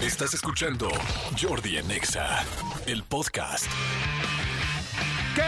Estás escuchando Jordi en Exa, el podcast. ¡Qué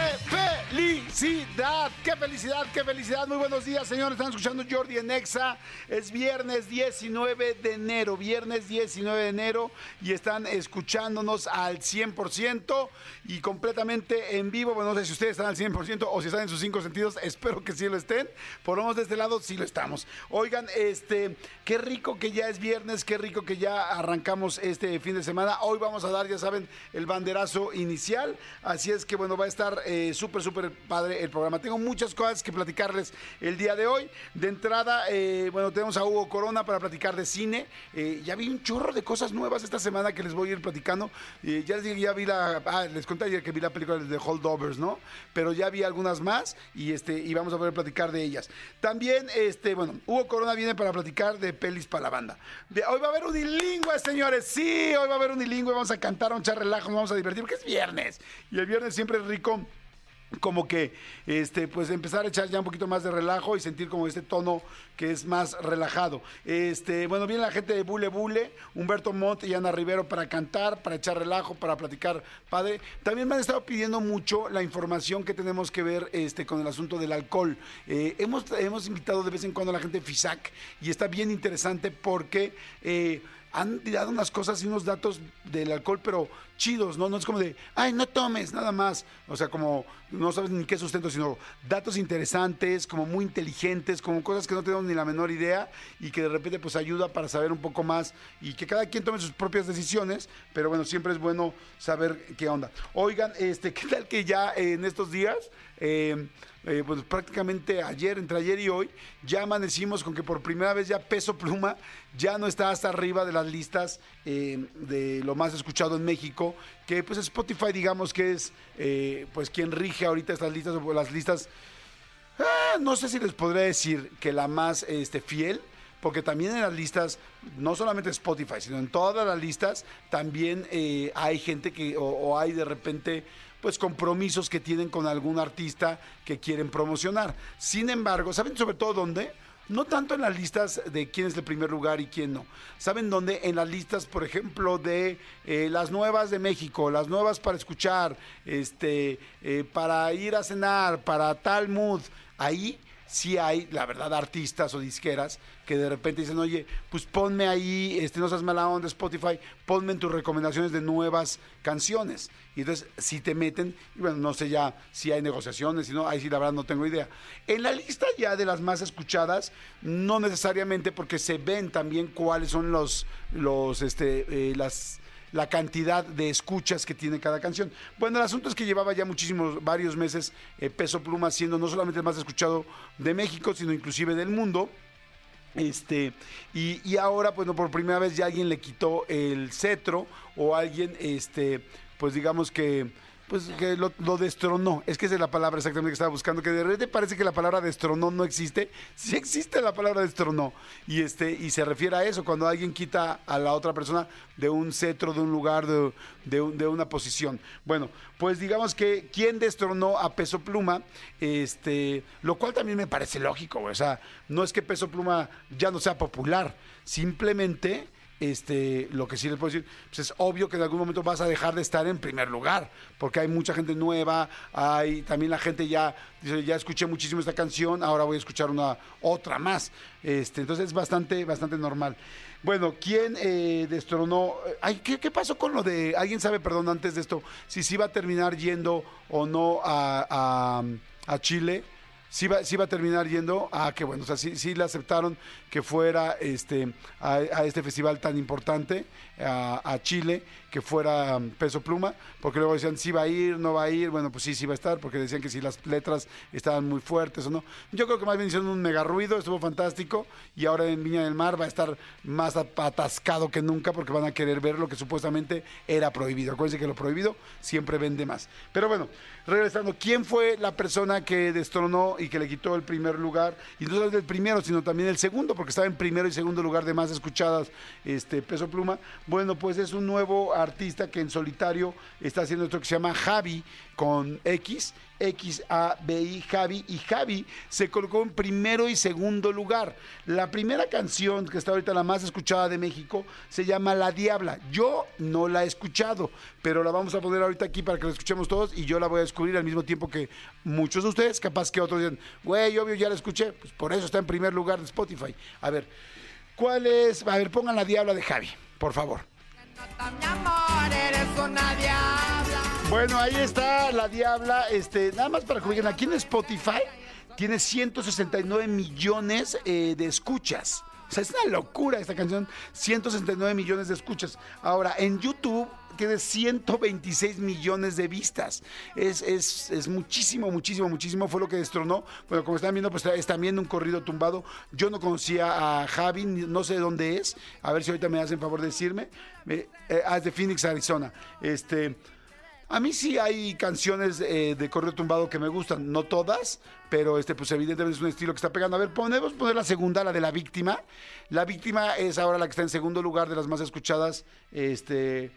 felicidad! ¡Qué felicidad! ¡Qué felicidad! Muy buenos días, señores. Están escuchando Jordi en Exa. Es viernes 19 de enero. Viernes 19 de enero. Y están escuchándonos al 100% y completamente en vivo. Bueno, no sé si ustedes están al 100% o si están en sus cinco sentidos. Espero que sí lo estén. Por lo menos de este lado sí lo estamos. Oigan, este, qué rico que ya es viernes. Qué rico que ya arrancamos este fin de semana. Hoy vamos a dar, ya saben, el banderazo inicial. Así es que, bueno, va a estar eh, súper, súper el programa. Tengo muchas cosas que platicarles el día de hoy. De entrada, eh, bueno, tenemos a Hugo Corona para platicar de cine. Eh, ya vi un chorro de cosas nuevas esta semana que les voy a ir platicando. Eh, ya ya vi la. Ah, les conté ayer que vi la película de Holdovers, ¿no? Pero ya vi algunas más y este y vamos a poder platicar de ellas. También, este, bueno, Hugo Corona viene para platicar de pelis para la banda. De- hoy va a haber unilingüe, señores. Sí, hoy va a haber unilingüe. Vamos a cantar, a echar relajo, vamos a divertir porque es viernes. Y el viernes siempre es rico como que este pues empezar a echar ya un poquito más de relajo y sentir como este tono que es más relajado. Este, bueno, viene la gente de Bule Bule, Humberto Montt y Ana Rivero para cantar, para echar relajo, para platicar padre. También me han estado pidiendo mucho la información que tenemos que ver este con el asunto del alcohol. Eh, hemos, hemos invitado de vez en cuando a la gente de FISAC y está bien interesante porque eh, han dado unas cosas y unos datos del alcohol, pero chidos, ¿no? No es como de, ay, no tomes, nada más. O sea, como no sabes ni qué sustento, sino datos interesantes, como muy inteligentes, como cosas que no tenemos ni la menor idea y que de repente pues ayuda para saber un poco más y que cada quien tome sus propias decisiones, pero bueno, siempre es bueno saber qué onda. Oigan, este, ¿qué tal que ya en estos días, eh, eh, pues prácticamente ayer, entre ayer y hoy, ya amanecimos con que por primera vez ya Peso Pluma ya no está hasta arriba de las listas eh, de lo más escuchado en México, que pues Spotify digamos que es eh, pues quien rige ahorita estas listas, o las listas, ah, no sé si les podría decir que la más este, fiel, porque también en las listas, no solamente Spotify, sino en todas las listas, también eh, hay gente que, o, o hay de repente, pues compromisos que tienen con algún artista que quieren promocionar. Sin embargo, ¿saben sobre todo dónde? No tanto en las listas de quién es el primer lugar y quién no. ¿Saben dónde? En las listas, por ejemplo, de eh, las nuevas de México, las nuevas para escuchar, este, eh, para ir a cenar, para tal mood. Ahí sí hay, la verdad, artistas o disqueras que de repente dicen, oye, pues ponme ahí, este, no seas mala onda Spotify, ponme en tus recomendaciones de nuevas canciones. Y entonces, si te meten, y bueno, no sé ya si hay negociaciones, si no, ahí sí la verdad no tengo idea. En la lista ya de las más escuchadas, no necesariamente porque se ven también cuáles son los, los, este, eh, las la cantidad de escuchas que tiene cada canción. Bueno, el asunto es que llevaba ya muchísimos, varios meses eh, Peso Pluma siendo no solamente el más escuchado de México, sino inclusive del mundo. Este, y, y ahora, pues no, por primera vez ya alguien le quitó el cetro o alguien, este, pues digamos que, pues que lo, destronó. Es que esa es la palabra exactamente que estaba buscando, que de repente parece que la palabra destronó no existe. Sí existe la palabra destronó. Y este, y se refiere a eso, cuando alguien quita a la otra persona de un cetro, de un lugar, de, un- de una posición. Bueno, pues digamos que quien destronó a Peso Pluma, este, lo cual también me parece lógico, o sea, no es que Peso Pluma ya no sea popular, simplemente este, lo que sí les puedo decir, pues es obvio que en algún momento vas a dejar de estar en primer lugar, porque hay mucha gente nueva, hay también la gente ya dice, ya escuché muchísimo esta canción, ahora voy a escuchar una otra más. Este, entonces es bastante, bastante normal. Bueno, ¿quién eh, destronó? Ay, ¿qué, qué pasó con lo de, alguien sabe, perdón, antes de esto, si sí va a terminar yendo o no a, a, Chile? sí va, sí va a terminar yendo. Ah, qué bueno. O sea, sí, sí le aceptaron que fuera este, a, este festival tan importante, a, a Chile, que fuera um, Peso Pluma, porque luego decían si va a ir, no va a ir. Bueno, pues sí, sí va a estar, porque decían que si las letras estaban muy fuertes o no. Yo creo que más bien hicieron un mega ruido, estuvo fantástico. Y ahora en Viña del Mar va a estar más atascado que nunca, porque van a querer ver lo que supuestamente era prohibido. Acuérdense que lo prohibido siempre vende más. Pero bueno, regresando, ¿quién fue la persona que destronó y que le quitó el primer lugar, y no solo el primero, sino también el segundo, porque estaba en primero y segundo lugar de más escuchadas este Peso Pluma. Bueno, pues es un nuevo artista que en solitario está haciendo esto que se llama Javi con X, X-A-B-I, Javi, y Javi se colocó en primero y segundo lugar. La primera canción que está ahorita la más escuchada de México se llama La Diabla. Yo no la he escuchado, pero la vamos a poner ahorita aquí para que la escuchemos todos y yo la voy a descubrir al mismo tiempo que muchos de ustedes, capaz que otros digan, güey, obvio, ya la escuché, pues por eso está en primer lugar de Spotify. A ver, ¿cuál es? A ver, pongan La Diabla de Javi, por favor. Bueno, ahí está la diabla. Este, nada más para que vean, aquí en Spotify tiene 169 millones eh, de escuchas. O sea, es una locura esta canción. 169 millones de escuchas. Ahora, en YouTube tiene 126 millones de vistas. Es, es, es muchísimo, muchísimo, muchísimo. Fue lo que destronó. Bueno, como están viendo, pues están viendo un corrido tumbado. Yo no conocía a Javi, no sé de dónde es. A ver si ahorita me hacen favor de decirme. Eh, ah, es de Phoenix, Arizona. Este. A mí sí hay canciones eh, de corrido tumbado que me gustan, no todas, pero este, pues evidentemente es un estilo que está pegando. A ver, podemos poner la segunda, la de la víctima. La víctima es ahora la que está en segundo lugar de las más escuchadas este,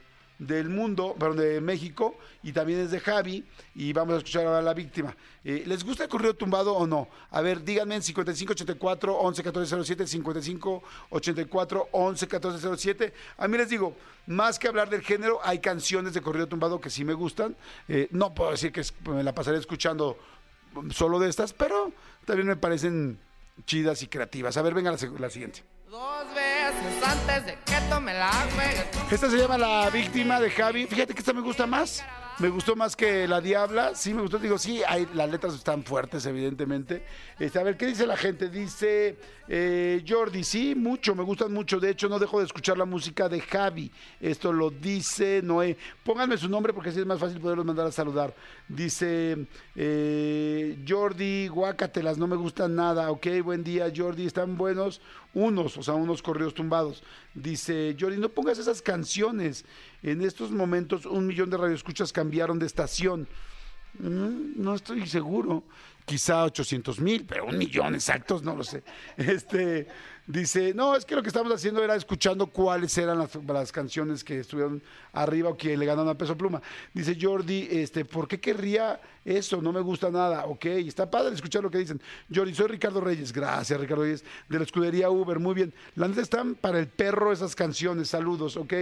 del mundo, perdón, de México, y también es de Javi, y vamos a escuchar ahora la víctima. Eh, ¿Les gusta el corrido tumbado o no? A ver, díganme en 5584 111407, 5584 111407. A mí les digo, más que hablar del género, hay canciones de corrido tumbado que sí me gustan. Eh, no puedo decir que me la pasaré escuchando solo de estas, pero también me parecen chidas y creativas. A ver, venga la, la siguiente. Dos veces antes de que tome la juegues. Esta se llama La Víctima de Javi. Fíjate que esta me gusta más. Me gustó más que La Diabla. Sí, me gustó. Digo, sí, hay, las letras están fuertes, evidentemente. Este, a ver, ¿qué dice la gente? Dice eh, Jordi, sí, mucho, me gustan mucho. De hecho, no dejo de escuchar la música de Javi. Esto lo dice Noé. Pónganme su nombre porque así es más fácil poderlos mandar a saludar. Dice eh, Jordi, guácatelas, no me gustan nada. Ok, buen día, Jordi. Están buenos unos, o sea, unos corridos tumbados. Dice Jordi, no pongas esas canciones. En estos momentos un millón de radioescuchas cambiaron de estación. Mm, no estoy seguro. Quizá 800 mil, pero un millón exactos, no lo sé. Este dice, no, es que lo que estamos haciendo era escuchando cuáles eran las, canciones que estuvieron arriba o que le ganaron a Peso Pluma. Dice Jordi, este, ¿por qué querría eso? No me gusta nada. Ok, está padre escuchar lo que dicen. Jordi, soy Ricardo Reyes. Gracias, Ricardo Reyes, de la escudería Uber. Muy bien. La neta están para el perro esas canciones. Saludos, ok.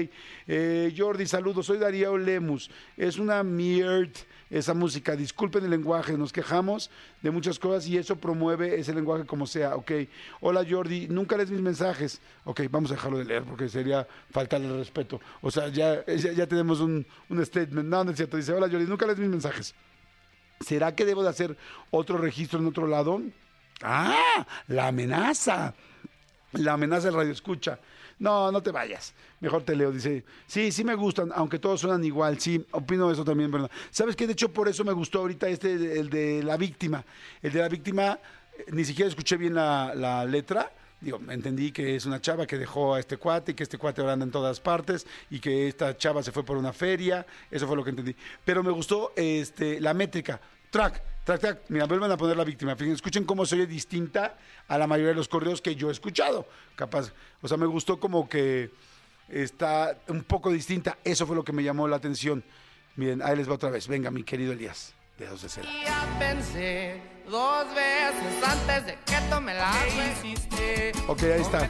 Eh, Jordi, saludos. Soy Darío Lemus. Es una mierda esa música. Disculpen el lenguaje, nos quejamos de muchas cosas y eso promueve ese lenguaje como sea, ok. Hola Jordi, nunca lees mis mensajes. Ok, vamos a dejarlo de leer porque sería faltarle el respeto. O sea, ya, ya, ya tenemos un, un statement. No, no es cierto. Dice, hola Jordi, nunca lees mis mensajes. ¿Será que debo de hacer otro registro en otro lado? Ah, la amenaza. La amenaza del radio escucha. No, no te vayas. Mejor te leo. Dice, sí, sí me gustan, aunque todos suenan igual. Sí, opino eso también, ¿verdad? ¿Sabes qué? De hecho, por eso me gustó ahorita este, el de la víctima. El de la víctima, eh, ni siquiera escuché bien la, letra. Digo, entendí que es una chava que dejó a este cuate y que este cuate ahora anda en todas partes y que esta chava se fue por una feria. Eso fue lo que entendí. Pero me gustó este, la métrica. Track, track, track. Mira, vuelvan a poner la víctima. Fíjense, escuchen cómo se oye distinta a la mayoría de los correos que yo he escuchado. Capaz. O sea, me gustó como que está un poco distinta. Eso fue lo que me llamó la atención. Miren, ahí les va otra vez. Venga, mi querido Elías. De cera. Y ya pensé dos veces antes de que tome la juegues. Ok, ahí está.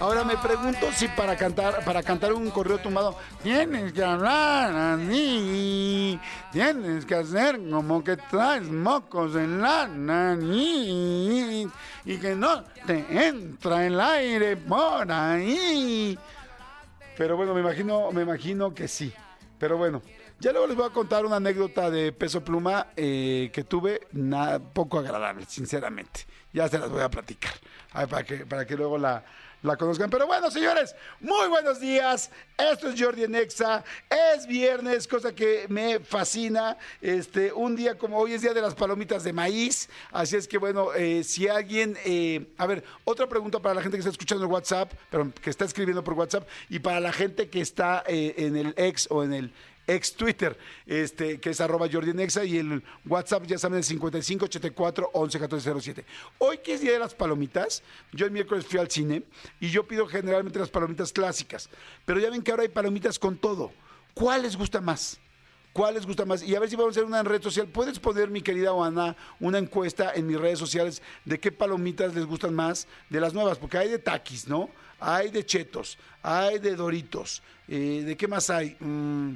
Ahora me pregunto si para cantar, para cantar un correo tumbado, tienes que hablar así, tienes que hacer como que traes mocos en la nariz y que no te entra el aire por ahí. Pero bueno, me imagino, me imagino que sí. Pero bueno, ya luego les voy a contar una anécdota de peso pluma eh, que tuve, nada, poco agradable, sinceramente. Ya se las voy a platicar, para, que, para que luego la, la conozcan. Pero bueno, señores, muy buenos días. Esto es Jordi Nexa. Es viernes, cosa que me fascina. Este, un día como hoy es día de las palomitas de maíz. Así es que bueno, eh, si alguien, eh, a ver, otra pregunta para la gente que está escuchando en WhatsApp, pero que está escribiendo por WhatsApp y para la gente que está eh, en el ex o en el ex Twitter, este, que es arroba Jordi en Exa, y el WhatsApp, ya saben, el 5584 111407. Hoy que es Día de las Palomitas, yo el miércoles fui al cine y yo pido generalmente las palomitas clásicas, pero ya ven que ahora hay palomitas con todo. ¿Cuál les gusta más? ¿Cuál les gusta más? Y a ver si vamos a hacer una red social. ¿Puedes poner, mi querida Juana, una encuesta en mis redes sociales de qué palomitas les gustan más de las nuevas? Porque hay de taquis, ¿no? Hay de chetos, hay de doritos. eh, ¿De qué más hay? Mm,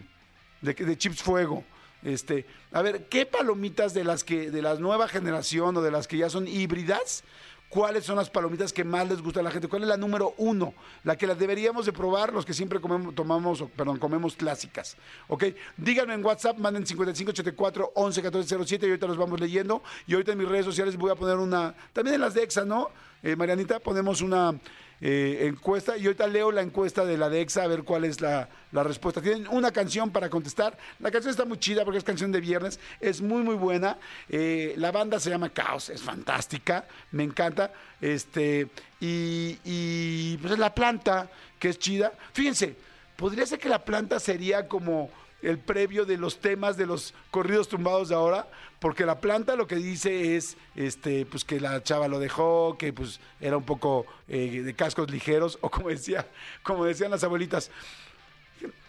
de, chips fuego. Este, a ver, ¿qué palomitas de las que de la nueva generación o de las que ya son híbridas? ¿Cuáles son las palomitas que más les gusta a la gente? ¿Cuál es la número uno? La que las deberíamos de probar los que siempre comemos, tomamos, perdón, comemos clásicas. ¿Ok? Díganme en WhatsApp, manden 5584 111407 y ahorita los vamos leyendo. Y ahorita en mis redes sociales voy a poner una, también en las de EXA, ¿no? Eh, Marianita, ponemos una eh, encuesta y ahorita leo la encuesta de la de EXA a ver cuál es la, la respuesta. Tienen una canción para contestar. La canción está muy chida porque es canción de viernes, es muy muy buena. Eh, la banda se llama Caos, es fantástica, me encanta. Este, y, y pues es la planta, que es chida. Fíjense, podría ser que la planta sería como el previo de los temas de los corridos tumbados de ahora, porque la planta lo que dice es este pues que la chava lo dejó, que pues era un poco eh, de cascos ligeros, o como decía, como decían las abuelitas,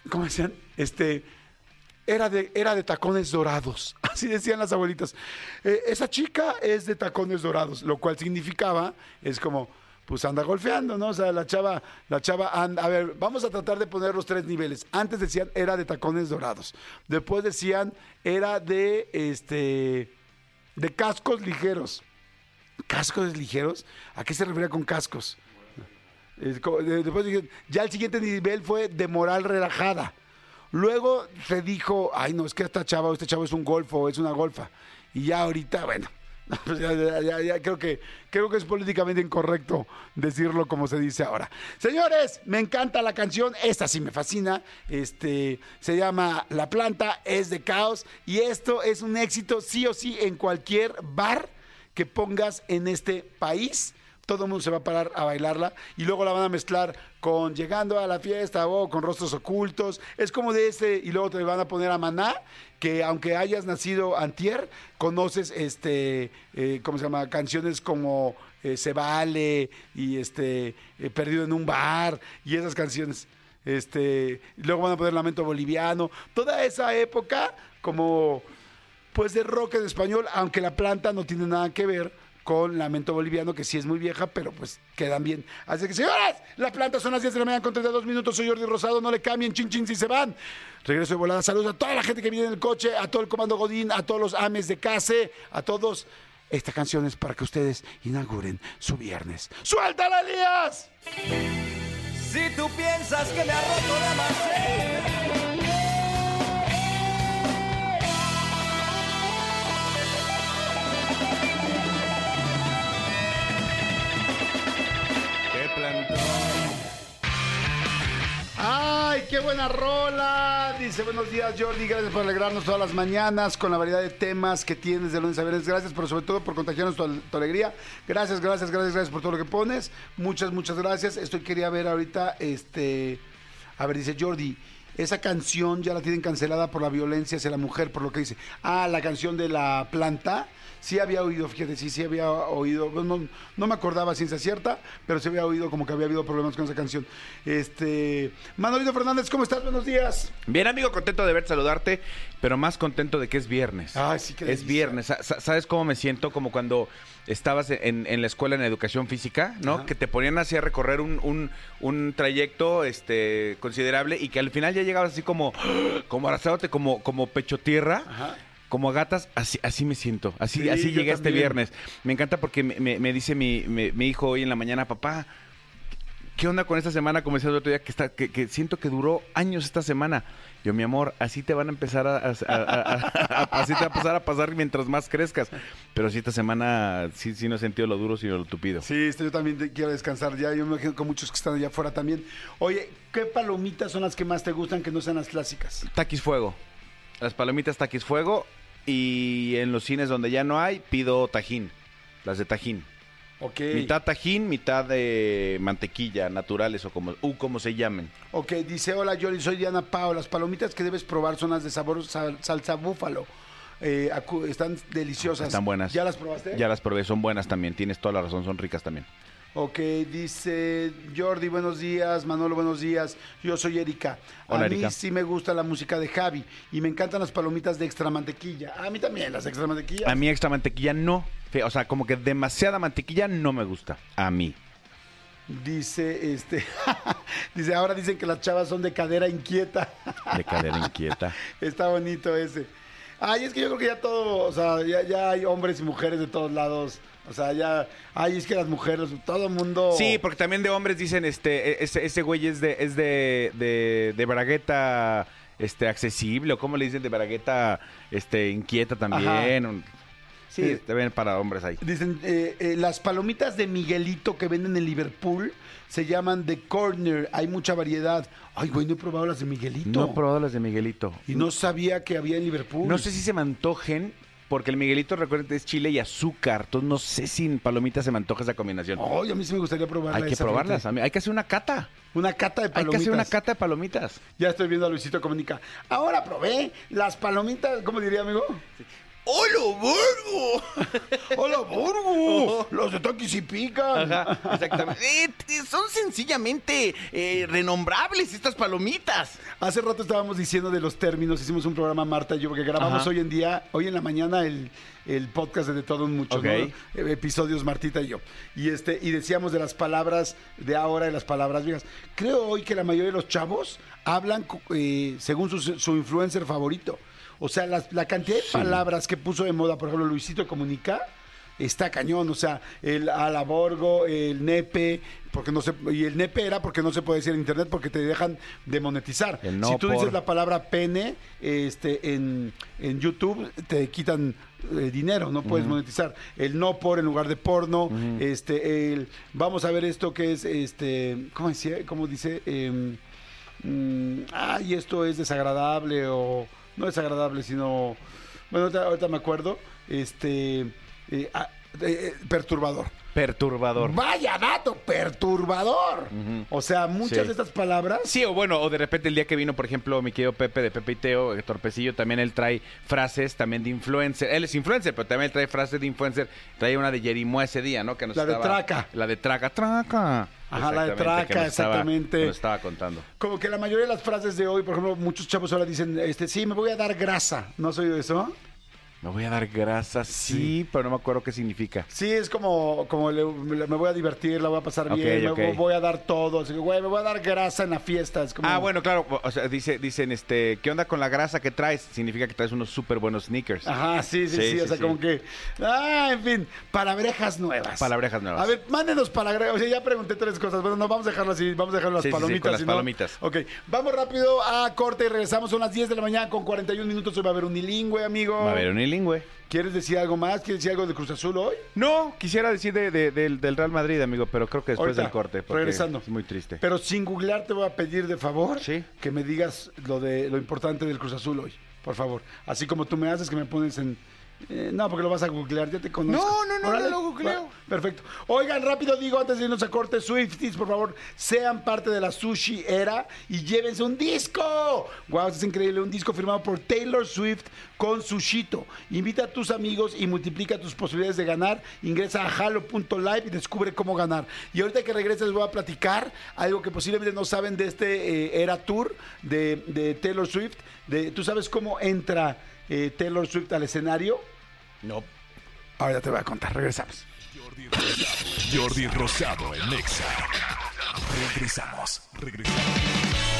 como decían, este era de, era de tacones dorados, así decían las abuelitas. Eh, esa chica es de tacones dorados, lo cual significaba, es como, pues anda golfeando, ¿no? O sea, la chava, la chava anda, a ver, vamos a tratar de poner los tres niveles. Antes decían era de tacones dorados. Después decían era de este de cascos ligeros. ¿Cascos ligeros? ¿A qué se refería con cascos? Después dije, ya el siguiente nivel fue de moral relajada. Luego se dijo, ay no, es que esta chava este chavo es un golfo, es una golfa. Y ya ahorita, bueno, ya, ya- ya- creo que creo que es políticamente incorrecto decirlo como se dice ahora. Señores, me encanta la canción, esta sí me fascina. Este se llama La planta es de caos y esto es un éxito sí o sí en cualquier bar que pongas en este país todo el mundo se va a parar a bailarla y luego la van a mezclar con llegando a la fiesta o con rostros ocultos. Es como de ese, y luego te van a poner a Maná, que aunque hayas nacido antier, conoces este, eh, ¿cómo se llama? Canciones como eh, Se Vale y este, eh, Perdido en un bar y esas canciones. Este, luego van a poner Lamento Boliviano. Toda esa época como pues de rock en español, aunque la planta no tiene nada que ver con Lamento Boliviano, que sí es muy vieja, pero pues quedan bien. Así que, señoras, la planta son las 10 de la mañana con 32 minutos. Soy Jordi Rosado, no le cambien, chin chin si se van. Regreso de volada. Saludos a toda la gente que viene en el coche, a todo el comando Godín, a todos los ames de case, a todos. Esta canción es para que ustedes inauguren su viernes. ¡Suéltala, Elías! Si tú piensas que me ha roto la maceta. ¡Ay, qué buena rola! Dice, buenos días Jordi, gracias por alegrarnos todas las mañanas con la variedad de temas que tienes de lunes a viernes. Gracias, pero sobre todo por contagiarnos tu, alegría. Gracias, gracias, gracias, gracias por todo lo que pones. Muchas, muchas gracias. Estoy quería ver ahorita, este... A ver, dice Jordi, esa canción ya la tienen cancelada por la violencia hacia la mujer, por lo que dice. Ah, la canción de la planta. Sí había oído, fíjate, sí, sí había oído. No, no me acordaba ciencia cierta, pero sí había oído como que había habido problemas con esa canción. Este. Manolito Fernández, ¿cómo estás? Buenos días. Bien, amigo, contento de verte, saludarte, pero más contento de que es viernes. Ay, sí, qué Es viernes. Sa- sa- ¿Sabes cómo me siento? Como cuando estabas en, en la escuela en educación física, ¿no? Ajá. Que te ponían así a recorrer un, un- un trayecto este, considerable y que al final ya llegabas así como, como abrazándote como, como pecho tierra. Ajá. Como gatas, así, así me siento. Así, Sí, así llegué este viernes. Me encanta porque me, me- me dice mi, mi- mi hijo hoy en la mañana, papá, ¿qué onda con esta semana? Como decía el otro día, que, está, que, que siento que duró años esta semana. Yo, mi amor, así te van a empezar a, a- a- a- a- así te va a pasar a pasar mientras más crezcas. Pero sí, esta semana sí, sí no he sentido lo duro, sino lo tupido. Sí, este, yo también te- quiero descansar ya. Yo me imagino con muchos que están allá afuera también. Oye, ¿qué palomitas son las que más te gustan que no sean las clásicas? Taquis Fuego. Las palomitas Taquis Fuego. Y en los cines donde ya no hay, pido tajín. Las de tajín. Ok. Mitad tajín, mitad de mantequilla, naturales o como, u como se llamen. Ok, dice, hola Yoli, soy Diana Pao. Las palomitas que debes probar son las de sabor sal- salsa búfalo. Eh, acu- están deliciosas. Están buenas. ¿Ya las probaste? Ya las probé, son buenas también. Tienes toda la razón, son ricas también. Ok, dice Jordi, buenos días, Manolo, buenos días. Yo soy Erika. Hola, a mí Erika. sí me gusta la música de Javi y me encantan las palomitas de extra mantequilla. A mí también, las extra mantequillas. A mí extra mantequilla no. O sea, como que demasiada mantequilla no me gusta. A mí. Dice, este, dice, ahora dicen que las chavas son de cadera inquieta. De cadera inquieta. Está bonito ese. Ay, es que yo creo que ya todo, o sea, ya, ya hay hombres y mujeres de todos lados. O sea, ya, ay, es que las mujeres, todo el mundo... Sí, porque también de hombres dicen, este, e- ese, ese güey es de, es de, de, de bragueta este, accesible, o cómo le dicen de bragueta este, inquieta también. Sí, Sí. también para hombres ahí. Dicen, eh, eh, las palomitas de Miguelito que venden en Liverpool se llaman The Corner. Hay mucha variedad. Ay, güey, no he probado las de Miguelito. No he probado las de Miguelito. Y no sabía que había en Liverpool. No sé si se me antojen, porque el Miguelito, recuerden, es chile y azúcar. Entonces no sé si en palomitas se me antoja esa combinación. Ay, a mí sí me gustaría probarla. Hay que esa, probarlas. Hay que hacer una cata. Una cata de Hay palomitas. que hacer una cata de palomitas. Ya estoy viendo a Luisito Comunica. Ahora probé las palomitas, ¿cómo diría, amigo? ¡Hola, Burgo! ¡Hola, Burgo! Los de Toquis y Pican. Ajá, exactamente. Eh, son sencillamente eh, renombrables estas palomitas. Hace rato estábamos diciendo de los términos, hicimos un programa Marta y yo, porque grabamos Ajá. hoy en día, hoy en la mañana el, el podcast de, De Todo Mucho. ¿no? Eh, episodios Martita y yo. Y este, y decíamos de las palabras de ahora y las palabras viejas. Creo hoy que la mayoría de los chavos hablan eh, según su, su influencer favorito. O sea, las- la cantidad de palabras que puso de moda, por ejemplo, Luisito Comunica, está cañón. O sea, el alaborgo, el nepe, porque no se, y el nepe era porque no se puede decir en internet porque te dejan de monetizar. No si tú por. dices la palabra pene este, en, en YouTube, te quitan eh, dinero, no puedes monetizar. El no por en lugar de porno, este, el vamos a ver esto que es, este, ¿cómo decía? ¿Cómo dice? Em, mm, ay, esto es desagradable o no desagradable, sino, bueno, ahorita, ahorita me acuerdo, este, eh, eh, perturbador. Perturbador. Vaya dato, perturbador. O sea, muchas Sí. de estas palabras. Sí, o bueno, o de repente el día que vino, por ejemplo, mi querido Pepe de Pepe y Teo, eh, Torpecillo, también él trae frases también de influencer. Él es influencer, pero también él trae frases de influencer. Trae una de Jerimoa ese día, ¿no? Que nos La de estaba- Traca. La de Traca, Traca. Ajá, la de Exactamente, que Traca, nos estaba- exactamente. que nos estaba contando. Como que la mayoría de las frases de hoy, por ejemplo, muchos chavos ahora dicen, este, sí, me voy a dar grasa. ¿No has oído eso? Me voy a dar grasa, sí, pero no me acuerdo qué significa. Sí, es como, como le- me me voy a divertir, la voy a pasar Ok, bien, ok. me voy a dar todo. Así que, güey, me voy a dar grasa en la fiesta. Es como, Ah, bueno, claro. O sea, dice, dicen, este, ¿qué onda con la grasa que traes? Significa que traes unos súper buenos sneakers. Ajá, sí, sí, sí. Sí, o sí, sea, sí. como que. Ah, en fin, palabrejas nuevas. Palabrejas nuevas. A ver, mándenos palabrejas. O sea, ya pregunté tres cosas. Bueno, no, vamos a dejarlo así. Vamos a dejarlo las Sí, sí, sí, palomitas. con las si no- palomitas. Ok, vamos rápido a corte y regresamos. Son las 10 de la mañana con 41 minutos. Hoy va a haber unilingüe, amigo. Va a ver, unilingüe. ¿Quieres decir algo más? ¿Quieres decir algo de Cruz Azul hoy? No, quisiera decir de- de- del, del Real Madrid, amigo, pero creo que después Ahorita, del corte. regresando. Es muy triste. Pero sin googlear te voy a pedir de favor Sí. que me digas lo de lo importante del Cruz Azul hoy, por favor. Así como tú me haces que me pones en eh, no, porque lo vas a googlear, ya te conozco. No, no, no, Órale, no lo googleo. va, Perfecto. Oigan, rápido digo, antes de irnos a corte, Swifties, por favor, sean parte de la sushi era y llévense un disco. Wow, es increíble, un disco firmado por Taylor Swift con Sushito. Invita a tus amigos y multiplica tus posibilidades de ganar. Ingresa a halo.live y descubre cómo ganar. Y ahorita que regreses les voy a platicar algo que posiblemente no saben de este eh, Era Tour de, de Taylor Swift. De, ¿Tú sabes cómo entra eh, Taylor Swift al escenario? No. Ahora te voy a contar, regresamos. Jordi Rosado, Jordi Rosado en Nexa. Regresamos, regresamos.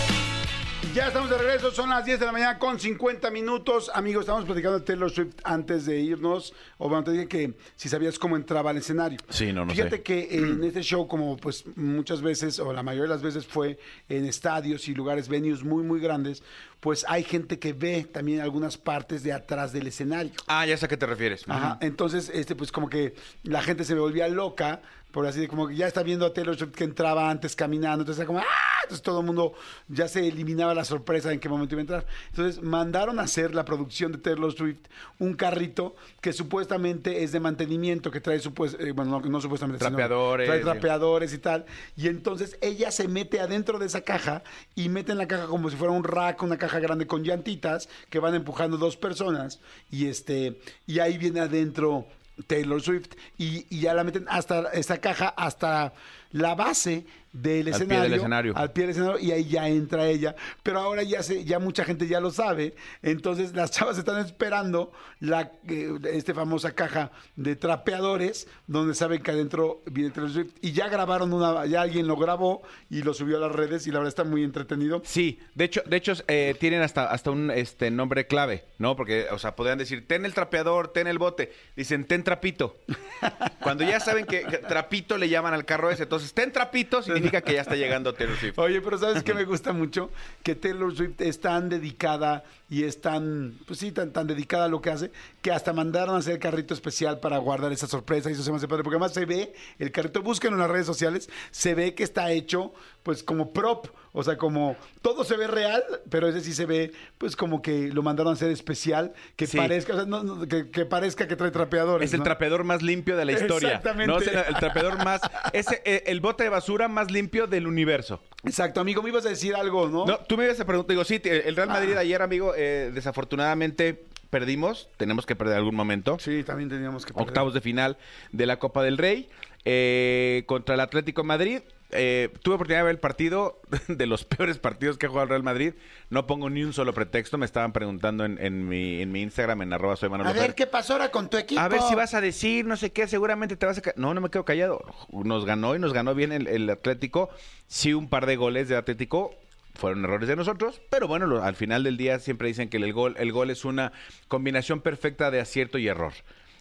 Ya estamos de regreso, son las 10 de la mañana con 50 minutos. Amigos, estamos platicando de Taylor Swift antes de irnos. O bueno, te dije que si sabías cómo entraba al escenario. Sí, no, no Fíjate sé. que en este show, como pues muchas veces, o la mayoría de las veces fue en estadios y lugares, venues muy, muy grandes, pues hay gente que ve también algunas partes de atrás del escenario. Ah, ya sé a qué te refieres. Ajá, entonces, este, pues como que la gente se volvía loca por así de como que ya está viendo a Taylor Swift que entraba antes caminando, entonces era como, ¡ah! Entonces todo el mundo ya se eliminaba la sorpresa de en qué momento iba a entrar. Entonces mandaron a hacer la producción de Taylor Swift un carrito que supuestamente es de mantenimiento, que trae supues- eh, bueno, no, no supuestamente, sino Trapeadores, trae trapeadores y tal. Y entonces ella se mete adentro de esa caja y mete en la caja como si fuera un rack, una caja grande con llantitas que van empujando dos personas. Y este, y ahí viene adentro Taylor Swift. Y, y ya la meten hasta esa caja, hasta la base del Al pie escenario. del escenario. Al pie del escenario. Y ahí ya entra ella. Pero ahora ya se, ya mucha gente ya lo sabe. Entonces las chavas están esperando la eh, este famosa caja de trapeadores donde saben que adentro viene Taylor Swift. Y ya grabaron una, ya alguien lo grabó y lo subió a las redes y la verdad está muy entretenido. Sí, de hecho, de hecho eh, tienen hasta, hasta un este nombre clave, ¿no? Porque, o sea, podrían decir, ten el trapeador, ten el bote. Dicen, ten trapito. Cuando ya saben que, que trapito le llaman al carro ese, entonces, ten trapito significa que ya está llegando Taylor Swift. Oye, pero ¿sabes qué me gusta mucho? Que Taylor Swift es tan dedicada y es tan, pues sí, tan, tan dedicada a lo que hace, que hasta mandaron a hacer carrito especial para guardar esa sorpresa y eso se me hace padre, porque además se ve, el carrito, búsquenlo en las redes sociales, se ve que está hecho pues como prop, o sea, como todo se ve real, pero ese sí se ve pues como que lo mandaron a hacer especial, que Sí. parezca, o sea, no- no, que, que parezca que trae trapeadores. Es el ¿no? trapeador más limpio de la historia. Exactamente. ¿no? Es el, el trapeador más. Es eh, el bote de basura más limpio del universo. Exacto, amigo, me ibas a decir algo, ¿no? No, tú me ibas a preguntar, digo, sí, el Real Madrid ayer, amigo, eh, desafortunadamente perdimos, tenemos que perder algún momento. Sí, también teníamos que perder. Octavos de final de la Copa del Rey eh, contra el Atlético de Madrid. Eh, tuve oportunidad de ver el partido, de los peores partidos que ha jugado el Real Madrid. No pongo ni un solo pretexto. Me estaban preguntando en, en mi, en mi Instagram, en arroba soy Manuel A ver, ¿qué pasó ahora con tu equipo? A ver si vas a decir, no sé qué, seguramente te vas a... No, no me quedo callado. Nos ganó y nos ganó bien el, el Atlético. Sí, un par de goles de Atlético fueron errores de nosotros, pero bueno, lo- al final del día siempre dicen que el gol, el gol es una combinación perfecta de acierto y error.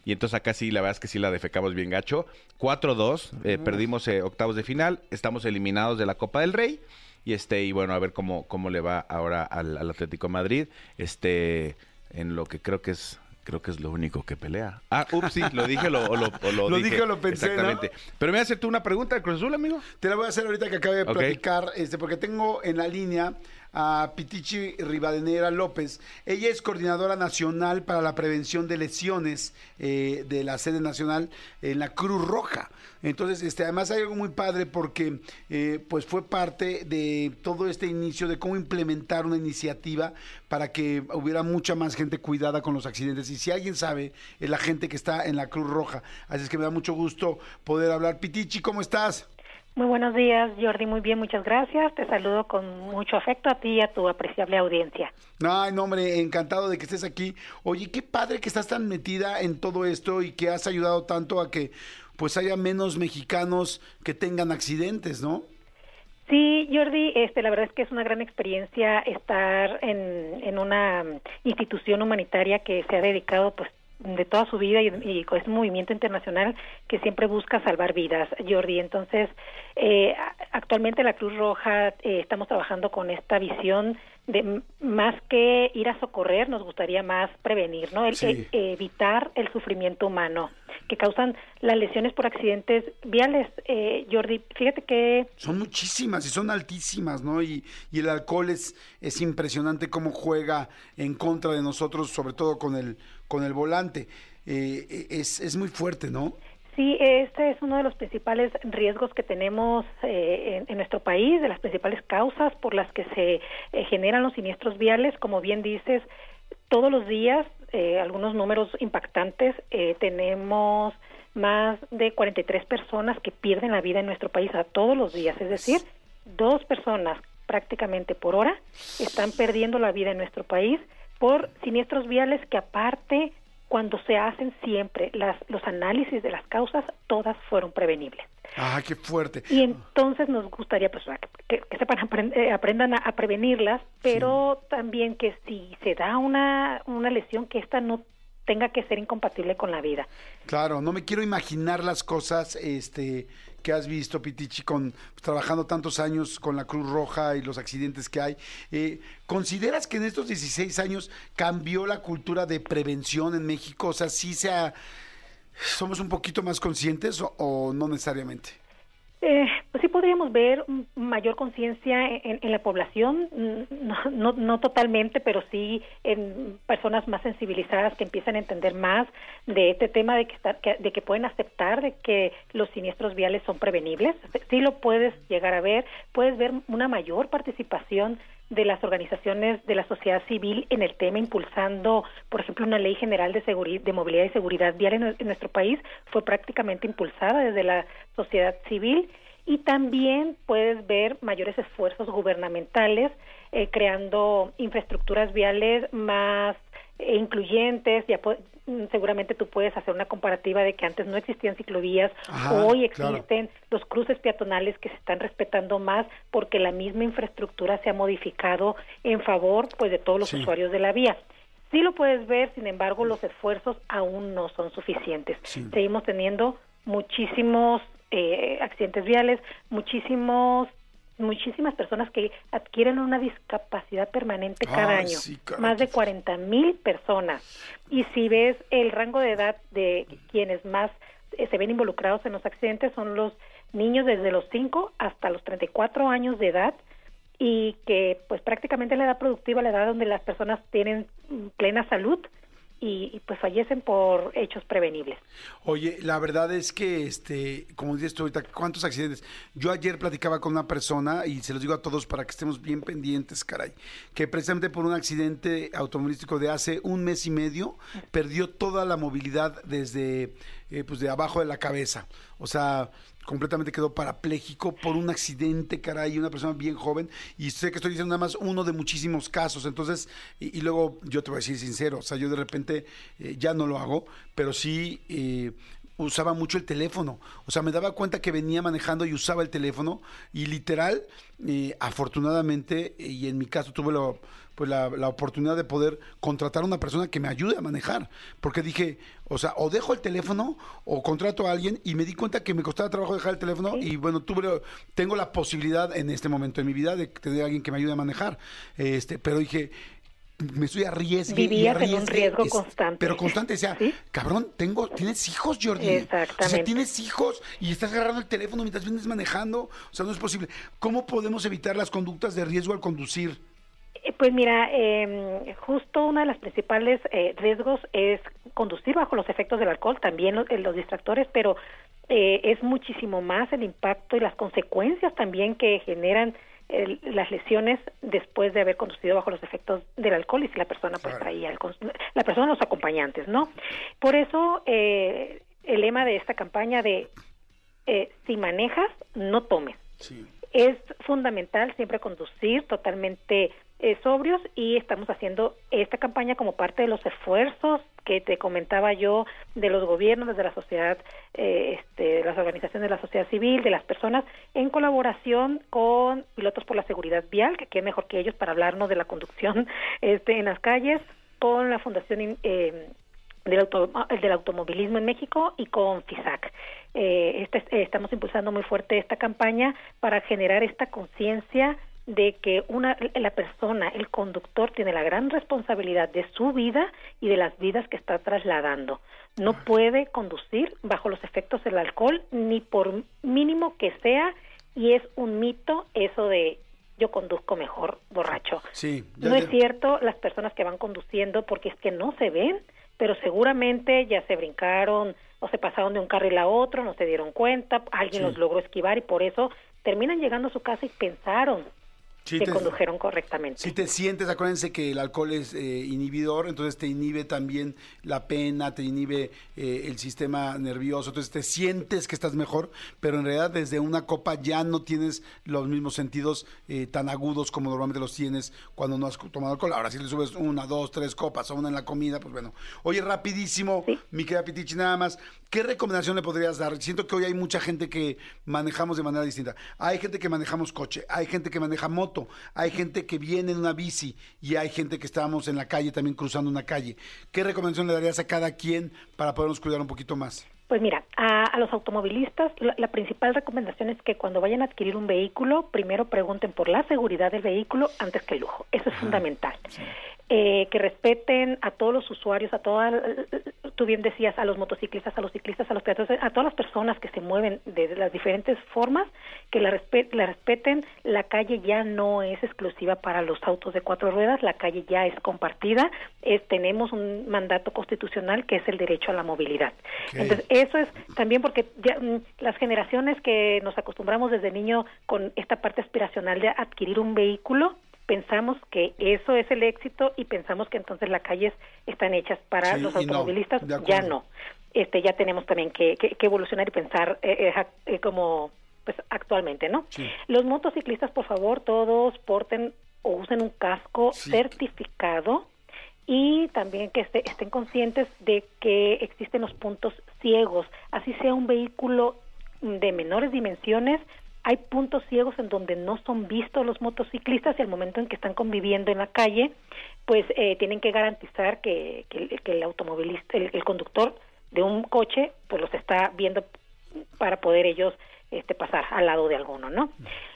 Y entonces acá sí, la verdad es que sí la defecamos bien gacho. 4-2, eh, perdimos eh, octavos de final, estamos eliminados de la Copa del Rey. Y este, y bueno, a ver cómo, cómo le va ahora al, al Atlético de Madrid. Este, en lo que creo que es, creo que es lo único que pelea. Ah, ups, sí, lo dije lo, o lo, o lo Lo dije. dije o lo pensé, ¿no? Exactamente. Pero me hace tú una pregunta de Cruz Azul, amigo. Te la voy a hacer ahorita que acabe de platicar, este, porque tengo en la línea a Pitichi Rivadeneira López. Ella es coordinadora nacional para la prevención de lesiones eh, de la sede nacional en la Cruz Roja. Entonces, este, además hay algo muy padre porque eh, pues fue parte de todo este inicio de cómo implementar una iniciativa para que hubiera mucha más gente cuidada con los accidentes. Y si alguien sabe, es la gente que está en la Cruz Roja. Así es que me da mucho gusto poder hablar. Pitichi, ¿cómo estás? Muy buenos días, Jordi. Muy bien, muchas gracias. Te saludo con mucho afecto a ti y a tu apreciable audiencia. Ay, no, hombre, encantado de que estés aquí. Oye, qué padre que estás tan metida en todo esto y que has ayudado tanto a que pues haya menos mexicanos que tengan accidentes, ¿no? Sí, Jordi, este, la verdad es que es una gran experiencia estar en, en una mm, institución humanitaria que se ha dedicado, pues, de toda su vida y, y es un movimiento internacional que siempre busca salvar vidas, Jordi. Entonces, eh, actualmente la Cruz Roja eh, estamos trabajando con esta visión de más que ir a socorrer, nos gustaría más prevenir, ¿no? El- Sí. e- evitar el sufrimiento humano que causan las lesiones por accidentes viales. Eh, Jordi, fíjate que Son muchísimas y son altísimas, ¿no? Y, y el alcohol es, es impresionante cómo juega en contra de nosotros, sobre todo con el, con el volante. Eh, es, es muy fuerte, ¿no? Sí, este es uno de los principales riesgos que tenemos eh, en, nuestro país, de las principales causas por las que se eh, generan los siniestros viales. Como bien dices, todos los días, eh, algunos números impactantes, eh, tenemos más de 43 personas que pierden la vida en nuestro país a todos los días, es decir, dos personas prácticamente por hora están perdiendo la vida en nuestro país por siniestros viales que aparte cuando se hacen siempre las, los análisis de las causas, todas fueron prevenibles. Ah, qué fuerte. Y entonces nos gustaría pues, que, que sepan aprend- eh, aprendan a, a prevenirlas, pero también que si se da una, una lesión, que esta no tenga que ser incompatible con la vida. Claro, no me quiero imaginar las cosas este, que has visto, Pitichi, con, trabajando tantos años con la Cruz Roja y los accidentes que hay. Eh, ¿Consideras que en estos 16 años cambió la cultura de prevención en México? O sea, sí se ha, ¿Somos un poquito más conscientes o, o no necesariamente? Eh, pues sí podríamos ver mayor conciencia en, en la población, mm, no, no, no totalmente, pero sí en personas más sensibilizadas que empiezan a entender más de este tema de que, que- de que pueden aceptar de que los siniestros viales son prevenibles. Sí lo puedes llegar a ver, puedes ver una mayor participación de las organizaciones de la sociedad civil en el tema, impulsando, por ejemplo, una ley general de, seguri- de movilidad y seguridad vial en, en nuestro país, fue prácticamente impulsada desde la sociedad civil. Y también puedes ver mayores esfuerzos gubernamentales eh, creando infraestructuras viales más eh, incluyentes, ya mm, seguramente tú puedes hacer una comparativa de que antes no existían ciclovías, Ajá, hoy claro. existen los cruces peatonales que se están respetando más porque la misma infraestructura se ha modificado en favor pues de todos los Sí. usuarios de la vía. Sí lo puedes ver, sin embargo, los esfuerzos aún no son suficientes. Sí. Seguimos teniendo muchísimos eh, accidentes viales, muchísimos muchísimas personas que adquieren una discapacidad permanente cada Ay, año, sí, más de qué 40 mil personas. Y si ves el rango de edad de quienes más eh, se ven involucrados en los accidentes son los niños desde los 5 hasta los 34 años de edad y que pues prácticamente la edad productiva, la edad donde las personas tienen mm, plena salud y, y, pues fallecen por hechos prevenibles. Oye, la verdad es que, este, como dices tú ahorita, ¿cuántos accidentes? Yo ayer platicaba con una persona, y se los digo a todos para que estemos bien pendientes, caray, que precisamente por un accidente automovilístico de hace un mes y medio, perdió toda la movilidad desde, eh, pues de abajo de la cabeza. O sea, completamente quedó parapléjico por un accidente, caray, una persona bien joven. Y sé que estoy diciendo nada más uno de muchísimos casos. Entonces, y, luego yo te voy a decir sincero, o sea, yo de repente eh, ya no lo hago, pero sí eh, usaba mucho el teléfono. O sea, me daba cuenta que venía manejando y usaba el teléfono. Y literal, eh, afortunadamente, y en mi caso tuve lo, pues la, la oportunidad de poder contratar a una persona que me ayude a manejar. Porque dije, o sea, o dejo el teléfono o contrato a alguien y me di cuenta que me costaba trabajo dejar el teléfono y bueno, tuve, tengo la posibilidad en este momento de mi vida de tener a alguien que me ayude a manejar. Este, pero dije, me estoy arriesgue y Vivías en un arriesgue, riesgo es- constante. Pero constante, o sea, ¿Sí? cabrón, tengo, tienes hijos, Jordi. O sea, Exactamente. tienes hijos y estás agarrando el teléfono mientras vienes manejando. O sea, no es posible. ¿Cómo podemos evitar las conductas de riesgo al conducir? Eh, Pues mira, eh, justo uno de los principales eh, riesgos es conducir bajo los efectos del alcohol, también los, eh, los distractores, pero eh, es muchísimo más el impacto y las consecuencias también que generan el- las lesiones después de haber conducido bajo los efectos del alcohol y si la persona pues traía la persona los acompañantes, ¿no? Por eso eh, el lema de esta campaña de eh, si manejas, no tomes Sí. es fundamental siempre conducir totalmente eh, sobrios y estamos haciendo esta campaña como parte de los esfuerzos que te comentaba yo de los gobiernos, de la sociedad, eh, este, de las organizaciones de la sociedad civil, de las personas, en colaboración con pilotos por la seguridad vial, que qué mejor que ellos para hablarnos de la conducción este, en las calles, con la Fundación eh, del, auto- el del automovilismo en México y con FISAC. Eh, este- estamos impulsando muy fuerte esta campaña para generar esta conciencia de que una la persona, el conductor tiene la gran responsabilidad de su vida y de las vidas que está trasladando. No puede conducir bajo los efectos del alcohol ni por mínimo que sea y es un mito eso de yo conduzco mejor borracho. Sí. ya- No es cierto las personas que van conduciendo porque es que no se ven, pero seguramente ya se brincaron o se pasaron de un carril a otro, no se dieron cuenta, alguien Sí. los logró esquivar y por eso terminan llegando a su casa y pensaron Sí que te- condujeron correctamente. Si te sientes, acuérdense que el alcohol es eh, inhibidor, entonces te inhibe también la pena, te inhibe eh, el sistema nervioso, entonces te sientes que estás mejor, pero en realidad desde una copa ya no tienes los mismos sentidos eh, tan agudos como normalmente los tienes cuando no has tomado alcohol. Ahora si le subes una, dos, tres copas o una en la comida, pues bueno. Oye, rapidísimo, Sí. mi querida Pitichi, nada más, ¿qué recomendación le podrías dar? Siento que hoy hay mucha gente que manejamos de manera distinta. Hay gente que manejamos coche, hay gente que maneja moto, hay gente que viene en una bici y hay gente que estamos en la calle también cruzando una calle. ¿Qué recomendación le darías a cada quien para podernos cuidar un poquito más? Pues mira, a, a los automovilistas la, la principal recomendación es que cuando vayan a adquirir un vehículo, primero pregunten por la seguridad del vehículo antes que el lujo. Eso es fundamental. Eh, que respeten a todos los usuarios, a toda, tú bien decías, a los motociclistas, a los ciclistas, a los peatones, a todas las personas que se mueven de las diferentes formas, que la, respe- la respeten. La calle ya no es exclusiva para los autos de cuatro ruedas, la calle ya es compartida. Es, tenemos un mandato constitucional que es el derecho a la movilidad. Entonces, eso es también porque ya, mm, las generaciones que nos acostumbramos desde niño con esta parte aspiracional de adquirir un vehículo, pensamos que eso es el éxito y pensamos que entonces las calles están hechas para Sí, los no, automovilistas, ya no. Este, ya tenemos también que, que- que evolucionar y pensar eh, eh, eh, como pues actualmente, ¿no? Sí. Los motociclistas, por favor, todos porten o usen un casco Sí. certificado y también que este- estén conscientes de que existen los puntos ciegos, así sea un vehículo de menores dimensiones, hay puntos ciegos en donde no son vistos los motociclistas y al momento en que están conviviendo en la calle, pues eh, tienen que garantizar que, que que el automovilista, el, el conductor de un coche, pues los está viendo para poder ellos este, pasar al lado de alguno, ¿no?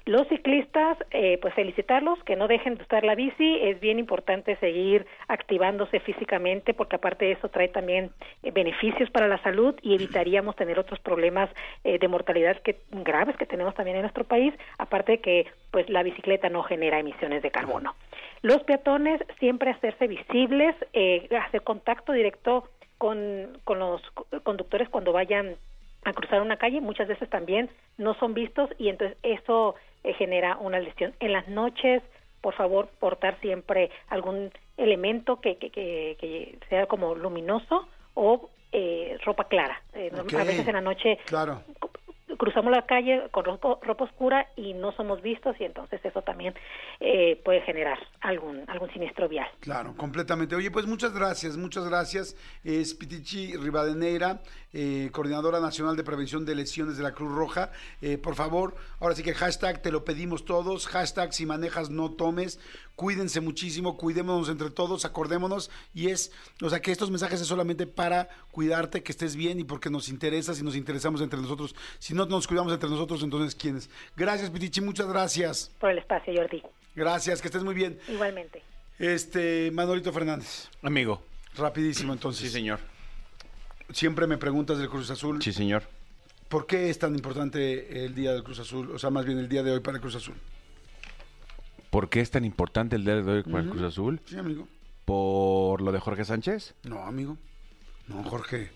Los ciclistas, eh, pues felicitarlos, que no dejen de usar la bici, es bien importante seguir activándose físicamente porque aparte de eso trae también eh, beneficios para la salud y evitaríamos tener otros problemas eh, de mortalidad que graves que tenemos también en nuestro país, aparte de que pues la bicicleta no genera emisiones de carbono. Los peatones siempre hacerse visibles, eh, hacer contacto directo con, con los co- conductores cuando vayan a cruzar una calle, muchas veces también no son vistos y entonces eso eh, genera una lesión. En las noches, por favor, portar siempre algún elemento que, que, que, que sea como luminoso o eh, ropa clara. Eh. A veces en la noche Claro. Cruzamos la calle con ropa, ropa oscura y no somos vistos y entonces eso también eh, puede generar algún algún siniestro vial. Claro, completamente. Oye, pues muchas gracias, muchas gracias. Es Pitichi Rivadeneira, eh, Coordinadora Nacional de Prevención de Lesiones de la Cruz Roja. Eh, por favor, ahora sí que hashtag te lo pedimos todos, hashtag si manejas no tomes. Cuídense muchísimo, cuidémonos entre todos, acordémonos. Y es, o sea, que estos mensajes es solamente para cuidarte, que estés bien y porque nos interesa, si nos interesamos entre nosotros. Si no nos cuidamos entre nosotros, entonces ¿quiénes? Gracias, Pitichi, muchas gracias. Por el espacio, Jordi. Gracias, que estés muy bien. Igualmente. Este, Manolito Fernández. Amigo. Rapidísimo entonces. Sí, señor. Siempre me preguntas del Cruz Azul. Sí, señor. ¿Por qué es tan importante el día del Cruz Azul? O sea, más bien el día de hoy para el Cruz Azul. ¿Por qué es tan importante el día de hoy para el Cruz Azul? Sí, amigo. ¿Por lo de Jorge Sánchez? No, amigo. No, Jorge.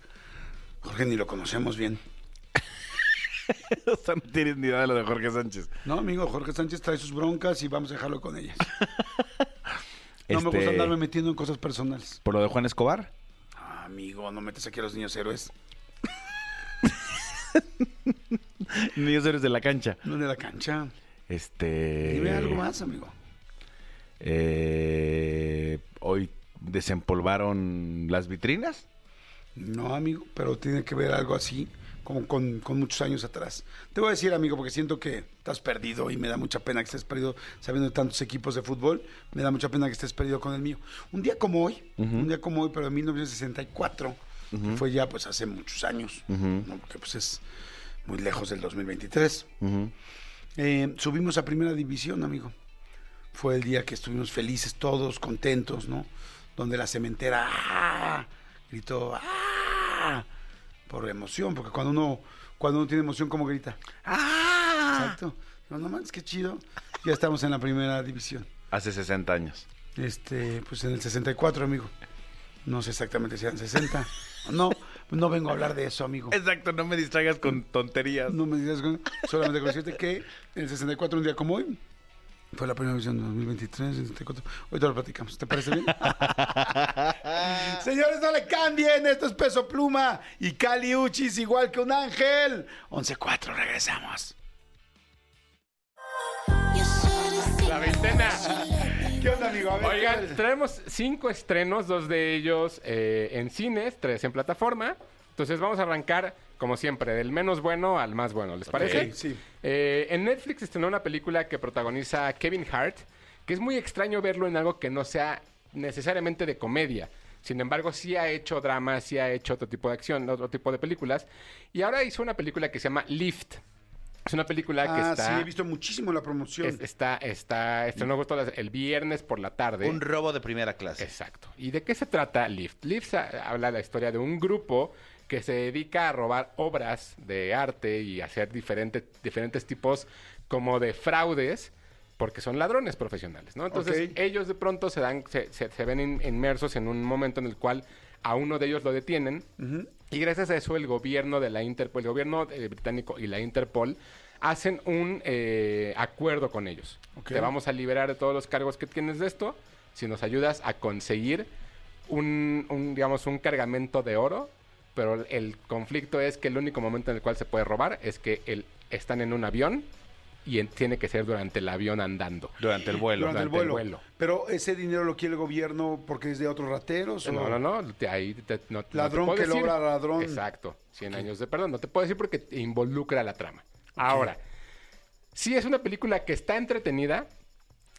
Jorge ni lo conocemos bien. o sea, no tienes ni idea de lo de Jorge Sánchez. No, amigo, Jorge Sánchez trae sus broncas y vamos a dejarlo con ellas. No me Este, gusta andarme metiendo en cosas personales. ¿Por lo de Juan Escobar? Ah, amigo, no metes aquí a los niños héroes. Niños héroes de la cancha. No de la cancha. Este. Dime algo más, amigo. eh, hoy desempolvaron las vitrinas. No, amigo, pero tiene que ver algo así, como con, con muchos años atrás. Te voy a decir, amigo, porque siento que estás perdido y me da mucha pena que estés perdido sabiendo de tantos equipos de fútbol. Me da mucha pena que estés perdido con el mío. Un día como hoy, un día como hoy, pero en 1964, que fue ya pues hace muchos años, ¿no? porque pues es muy lejos del 2023. Eh, subimos a primera división, amigo. Fue el día que estuvimos felices todos, contentos, ¿no? Donde la cementera ¡ah! gritó ¡ah! por emoción, porque cuando uno cuando uno tiene emoción, ¿cómo grita? ¡ah! Exacto. No, no manches, qué chido. Ya estamos en la primera división. Hace 60 años. Este, pues en el 64, amigo. No sé exactamente si eran 60. No, no vengo a hablar de eso, amigo. Exacto, no me distraigas con tonterías. No me digas, con- solamente con decirte que en el 64, un día como hoy, fue la primera visión de 2023, 64. Hoy te lo platicamos, ¿te parece bien? Señores, no le cambien, esto es Peso Pluma y Cali Uchis igual que un ángel. 11-4, regresamos. La veintena. ¿Qué onda, amigo? A ver, Oigan, ¿qué- traemos cinco estrenos, dos de ellos eh, en cines, tres en plataforma. Entonces vamos a arrancar, como siempre, del menos bueno al más bueno, ¿les parece? sí. Eh, en Netflix estrenó una película que protagoniza Kevin Hart, que es muy extraño verlo en algo que no sea necesariamente de comedia. Sin embargo, sí ha hecho drama, sí ha hecho otro tipo de acción, otro tipo de películas. Y ahora hizo una película que se llama Lift. Es una película que Ah, está... sí, he visto muchísimo la promoción. es- está, está, estrenó el viernes por la tarde. Un robo de primera clase. Exacto. ¿Y de qué se trata Lift? Lift habla la historia de un grupo que se dedica a robar obras de arte y hacer diferentes diferentes tipos como de fraudes porque son ladrones profesionales, ¿no? Entonces ellos de pronto se dan, se, se- se ven in- inmersos en un momento en el cual a uno de ellos lo detienen y gracias a eso el gobierno de la Interpol, el gobierno eh, británico y la Interpol hacen un eh, acuerdo con ellos. Te vamos a liberar de todos los cargos que tienes de esto si nos ayudas a conseguir un, un, digamos, un cargamento de oro, pero el conflicto es que el único momento en el cual se puede robar es que el, están en un avión y en- tiene que ser durante el avión andando. Durante el vuelo. durante el vuelo. el vuelo. Pero ese dinero lo quiere el gobierno porque es de otros rateros. o- No, no, no. ahí te- no- no te Ladrón que decir. logra ladrón. Exacto. 100 años de perdón. No te puedo decir porque te involucra la trama. Ahora, sí es una película que está entretenida.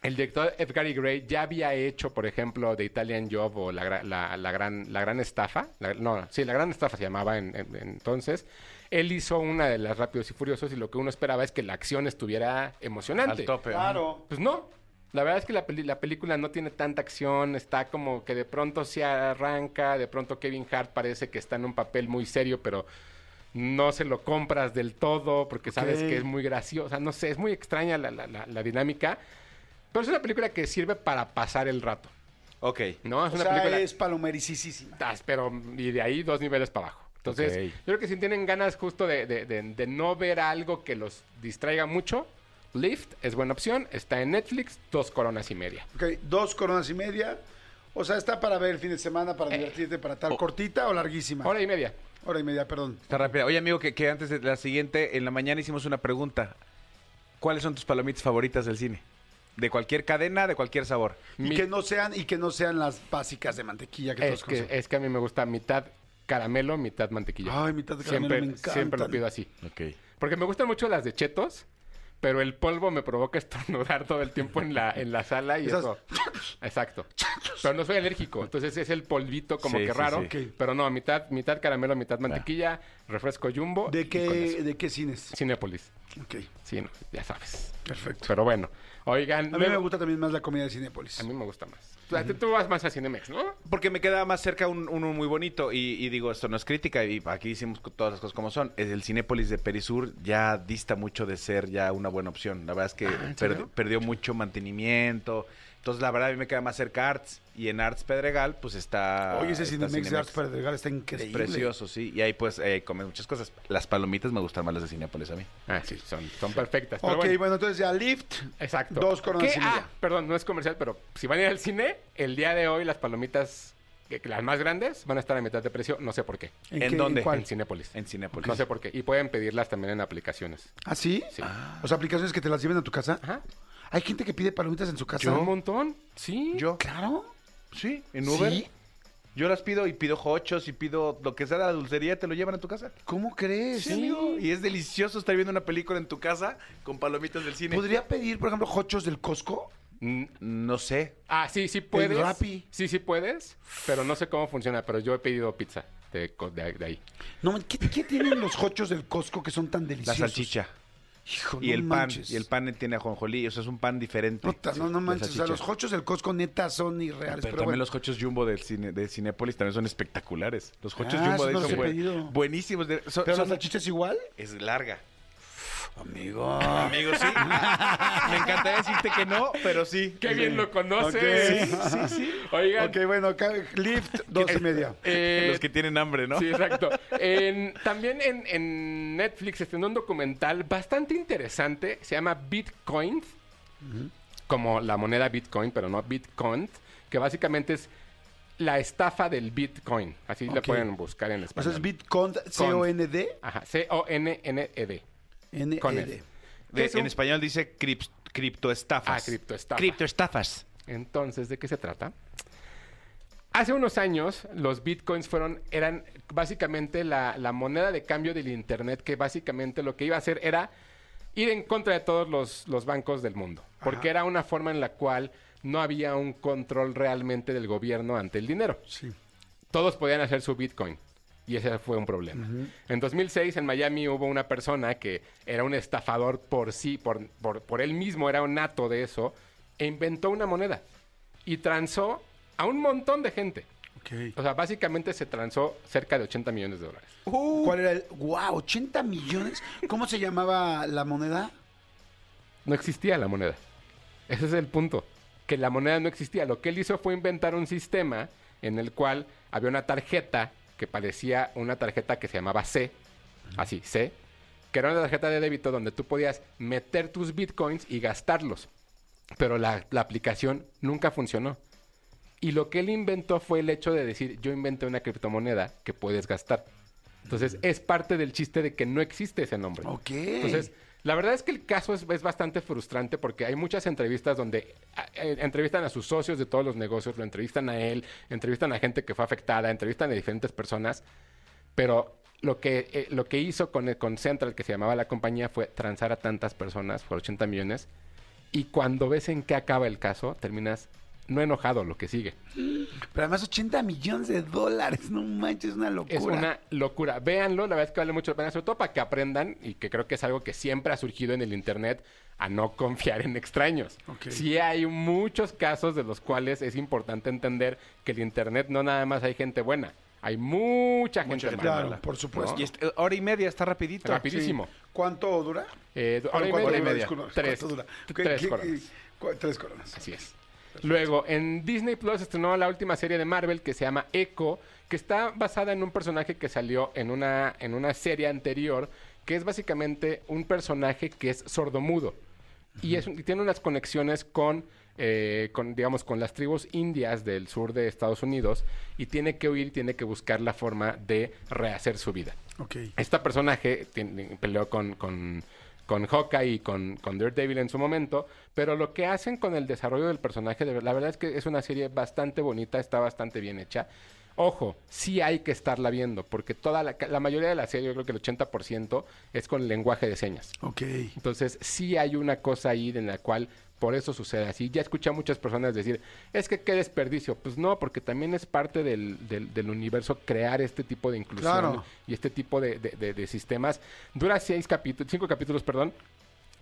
El director Edgar E. Gray ya había hecho, por ejemplo, The Italian Job o La, la- la gran, la gran Estafa. La- no, sí, La Gran Estafa se llamaba en entonces. Él hizo una de las Rápidos y Furiosos y lo que uno esperaba es que la acción estuviera emocionante. Al tope. Claro. Pues no. La verdad es que la, peli- la película no tiene tanta acción, está como que de pronto se arranca, de pronto Kevin Hart parece que está en un papel muy serio, pero no se lo compras del todo porque sabes que es muy graciosa, no sé, es muy extraña la, la- la- la dinámica, pero es una película que sirve para pasar el rato, Ok. ¿no? Es O una sea, película... es palomericísima. Pero y de ahí dos niveles para abajo. Entonces, yo creo que si tienen ganas justo de, de- de- de no ver algo que los distraiga mucho, Lift es buena opción, está en Netflix, dos coronas y media. Ok, dos coronas y media. O sea, está para ver el fin de semana, para divertirte, para tal cortita o larguísima. Eh. Hora y media. Hora y media, perdón. Está rápida. Oye, amigo, que, que antes de la siguiente, en la mañana hicimos una pregunta. ¿Cuáles son tus palomitas favoritas del cine? De cualquier cadena, de cualquier sabor. Y Mi- que no sean y que no sean las básicas de mantequilla que Es todos que, es que a mí me gusta mitad caramelo, mitad mantequilla. Ay, mitad de caramelo siempre, me encantan. Siempre lo pido así. Ok. Porque me gustan mucho las de chetos, pero el polvo me provoca estornudar todo el tiempo en la, en la sala y Esas- eso. Exacto. Pero no soy alérgico, entonces es el polvito como Sí, que sí, raro. sí. Pero no, mitad, mitad caramelo, mitad mantequilla, refresco jumbo. ¿De y con eso. qué, ¿De qué cines? Cinépolis. Ok, Sí, no, ya sabes. perfecto. Pero bueno, oigan. A mí me gusta también más la comida de Cinépolis. A mí me gusta más. Tú, vas más a Cinemex, ¿no? Porque me quedaba más cerca un- uno muy bonito. Y, y digo, esto no es crítica. Y aquí hicimos todas las cosas como son. Es El Cinépolis de Perisur ya dista mucho de ser ya una buena opción. La verdad es que Ah, perdi- perdió mucho mantenimiento. Entonces, la verdad, a mí me queda más cerca Arts. Y en Arts Pedregal, pues está. Oye, ese está Cinemex de. Arts Pedregal está Es increíble. precioso, sí. Y ahí pues eh, comes muchas cosas. Las palomitas me gustan más las de Cinépolis a mí. Ah, sí, son, son perfectas. Pero Ok, bueno. bueno. entonces ya Lift. Exacto. Dos coronas. Ah, perdón, no es comercial, pero si van a ir al cine, el día de hoy las palomitas, las más grandes, van a estar a mitad de precio, no sé por qué. ¿En qué- dónde? cuál? En Cinépolis. En Cinépolis. No sé por qué. Y pueden pedirlas también en aplicaciones. ¿Ah, sí? Sí. O sea, aplicaciones que te las lleven a tu casa. Ajá. Hay gente que pide palomitas en su casa. ¿Un montón? Sí. Yo. Claro. Sí, en Uber. ¿Sí? Yo las pido y pido hochos y pido lo que sea de la dulcería, te lo llevan a tu casa. ¿Cómo crees? Sí, amigo. Y es delicioso estar viendo una película en tu casa con palomitas del cine. ¿Podría pedir, por ejemplo, hochos del Costco? Mm, No sé. Ah, sí, sí puedes. Rappi. Sí, sí puedes, pero no sé cómo funciona, pero yo he pedido pizza de, co- de- de ahí. No, ¿qué, qué tienen los hochos del Costco que son tan La deliciosos? salchicha. Hijo, Y no el pan. Y el pan tiene ajonjolí. O sea, es un pan diferente. Puta, no, no manches. O sea, los hochos del Costco neta son irreales. Pero, Pero, también bueno. los hochos jumbo del cine, de Cinépolis también son espectaculares. Los hochos Ah, jumbo de no ahí son buen- buenísimos. de- son- ¿Pero la son- salchicha es igual? es larga. Amigo. Amigo, sí. Me encantaría decirte que no, pero sí. ¡Qué bien lo conoces! Sí, sí, sí. Oigan, Ok, bueno, Lift, dos y media. eh, Los que tienen hambre, ¿no? Sí, exacto. En- también en, en Netflix estrenó un documental bastante interesante. Se llama Bitcoin. Como la moneda Bitcoin, pero no Bitcoin. Que básicamente es la estafa del Bitcoin. Así Ok. pueden buscar en O español. sea, es Bitcoin, C-O-N-D, Ajá, C-O-N-N-E-D. Con él. De- En español dice crips- criptoestafas. Ah, criptoestafa. Criptoestafas. Entonces, ¿de qué se trata? Hace unos años, los bitcoins fueron, eran básicamente la, la moneda de cambio del Internet, que básicamente lo que iba a hacer era ir en contra de todos los, los bancos del mundo. Porque era una forma en la cual no había un control realmente del gobierno ante el dinero. Sí. Todos podían hacer su bitcoin. Y ese fue un problema. En 2006 en Miami hubo una persona que era un estafador por sí, por, por, por él mismo, era un nato de eso, e inventó una moneda. Y transó a un montón de gente. O sea, básicamente se transó cerca de 80 millones de dólares. ¿Cuál era el? ¡Wow! 80 millones. ¿Cómo se llamaba la moneda? No existía la moneda. Ese es el punto. Que la moneda no existía. Lo que él hizo fue inventar un sistema en el cual había una tarjeta que parecía una tarjeta que se llamaba C. Así, C. Que era una tarjeta de débito donde tú podías meter tus bitcoins y gastarlos. Pero la, la aplicación nunca funcionó. Y lo que él inventó fue el hecho de decir, yo inventé una criptomoneda que puedes gastar. Entonces, es parte del chiste de que no existe ese nombre. Ok. Entonces, la verdad es que el caso es, es bastante frustrante porque hay muchas entrevistas donde eh, entrevistan a sus socios de todos los negocios, lo entrevistan a él, entrevistan a gente que fue afectada, entrevistan a diferentes personas, pero lo que, eh, lo que hizo con, el- con Central, que se llamaba la compañía, fue transar a tantas personas por 80 millones y cuando ves en qué acaba el caso, terminas no enojado lo que sigue. Pero además 80 millones de dólares. No manches, es una locura. Es una locura. Véanlo, la verdad es que vale mucho la pena, sobre todo para que aprendan y que creo que es algo que siempre ha surgido en el Internet a no confiar en extraños. Ok. Sí hay muchos casos de los cuales es importante entender que el Internet no nada más hay gente buena, hay mucha gente gente mala. Claro, por supuesto. Y este- hora y media, está rapidito. Rapidísimo. ¿Cuánto dura? Eh, hora y ¿Cuánto media. Disculpa, Tres. ¿Cuánto dura? ¿Qué- Tres qué- coronas. cu- Tres coronas. Así es. Luego, en Disney Plus estrenó la última serie de Marvel que se llama Echo, que está basada en un personaje que salió en una, en una serie anterior, que es básicamente un personaje que es sordomudo. Y, es, y tiene unas conexiones con, eh, con, digamos, con las tribus indias del sur de Estados Unidos y tiene que huir, tiene que buscar la forma de rehacer su vida. Ok. Este personaje tiene- peleó con, con, con Hawkeye y con, con Daredevil en su momento, pero lo que hacen con el desarrollo del personaje, la verdad es que es una serie bastante bonita, está bastante bien hecha. Ojo, sí hay que estarla viendo, porque toda la, la mayoría de la serie, yo creo que el 80% es con lenguaje de señas. Ok. Entonces, sí hay una cosa ahí en la cual por eso sucede así. Ya escuché a muchas personas decir, es que qué desperdicio. Pues no, porque también es parte del, del- del universo crear este tipo de inclusión Claro. y este tipo de, de- de- de sistemas. Dura seis capítulos, cinco capítulos, perdón.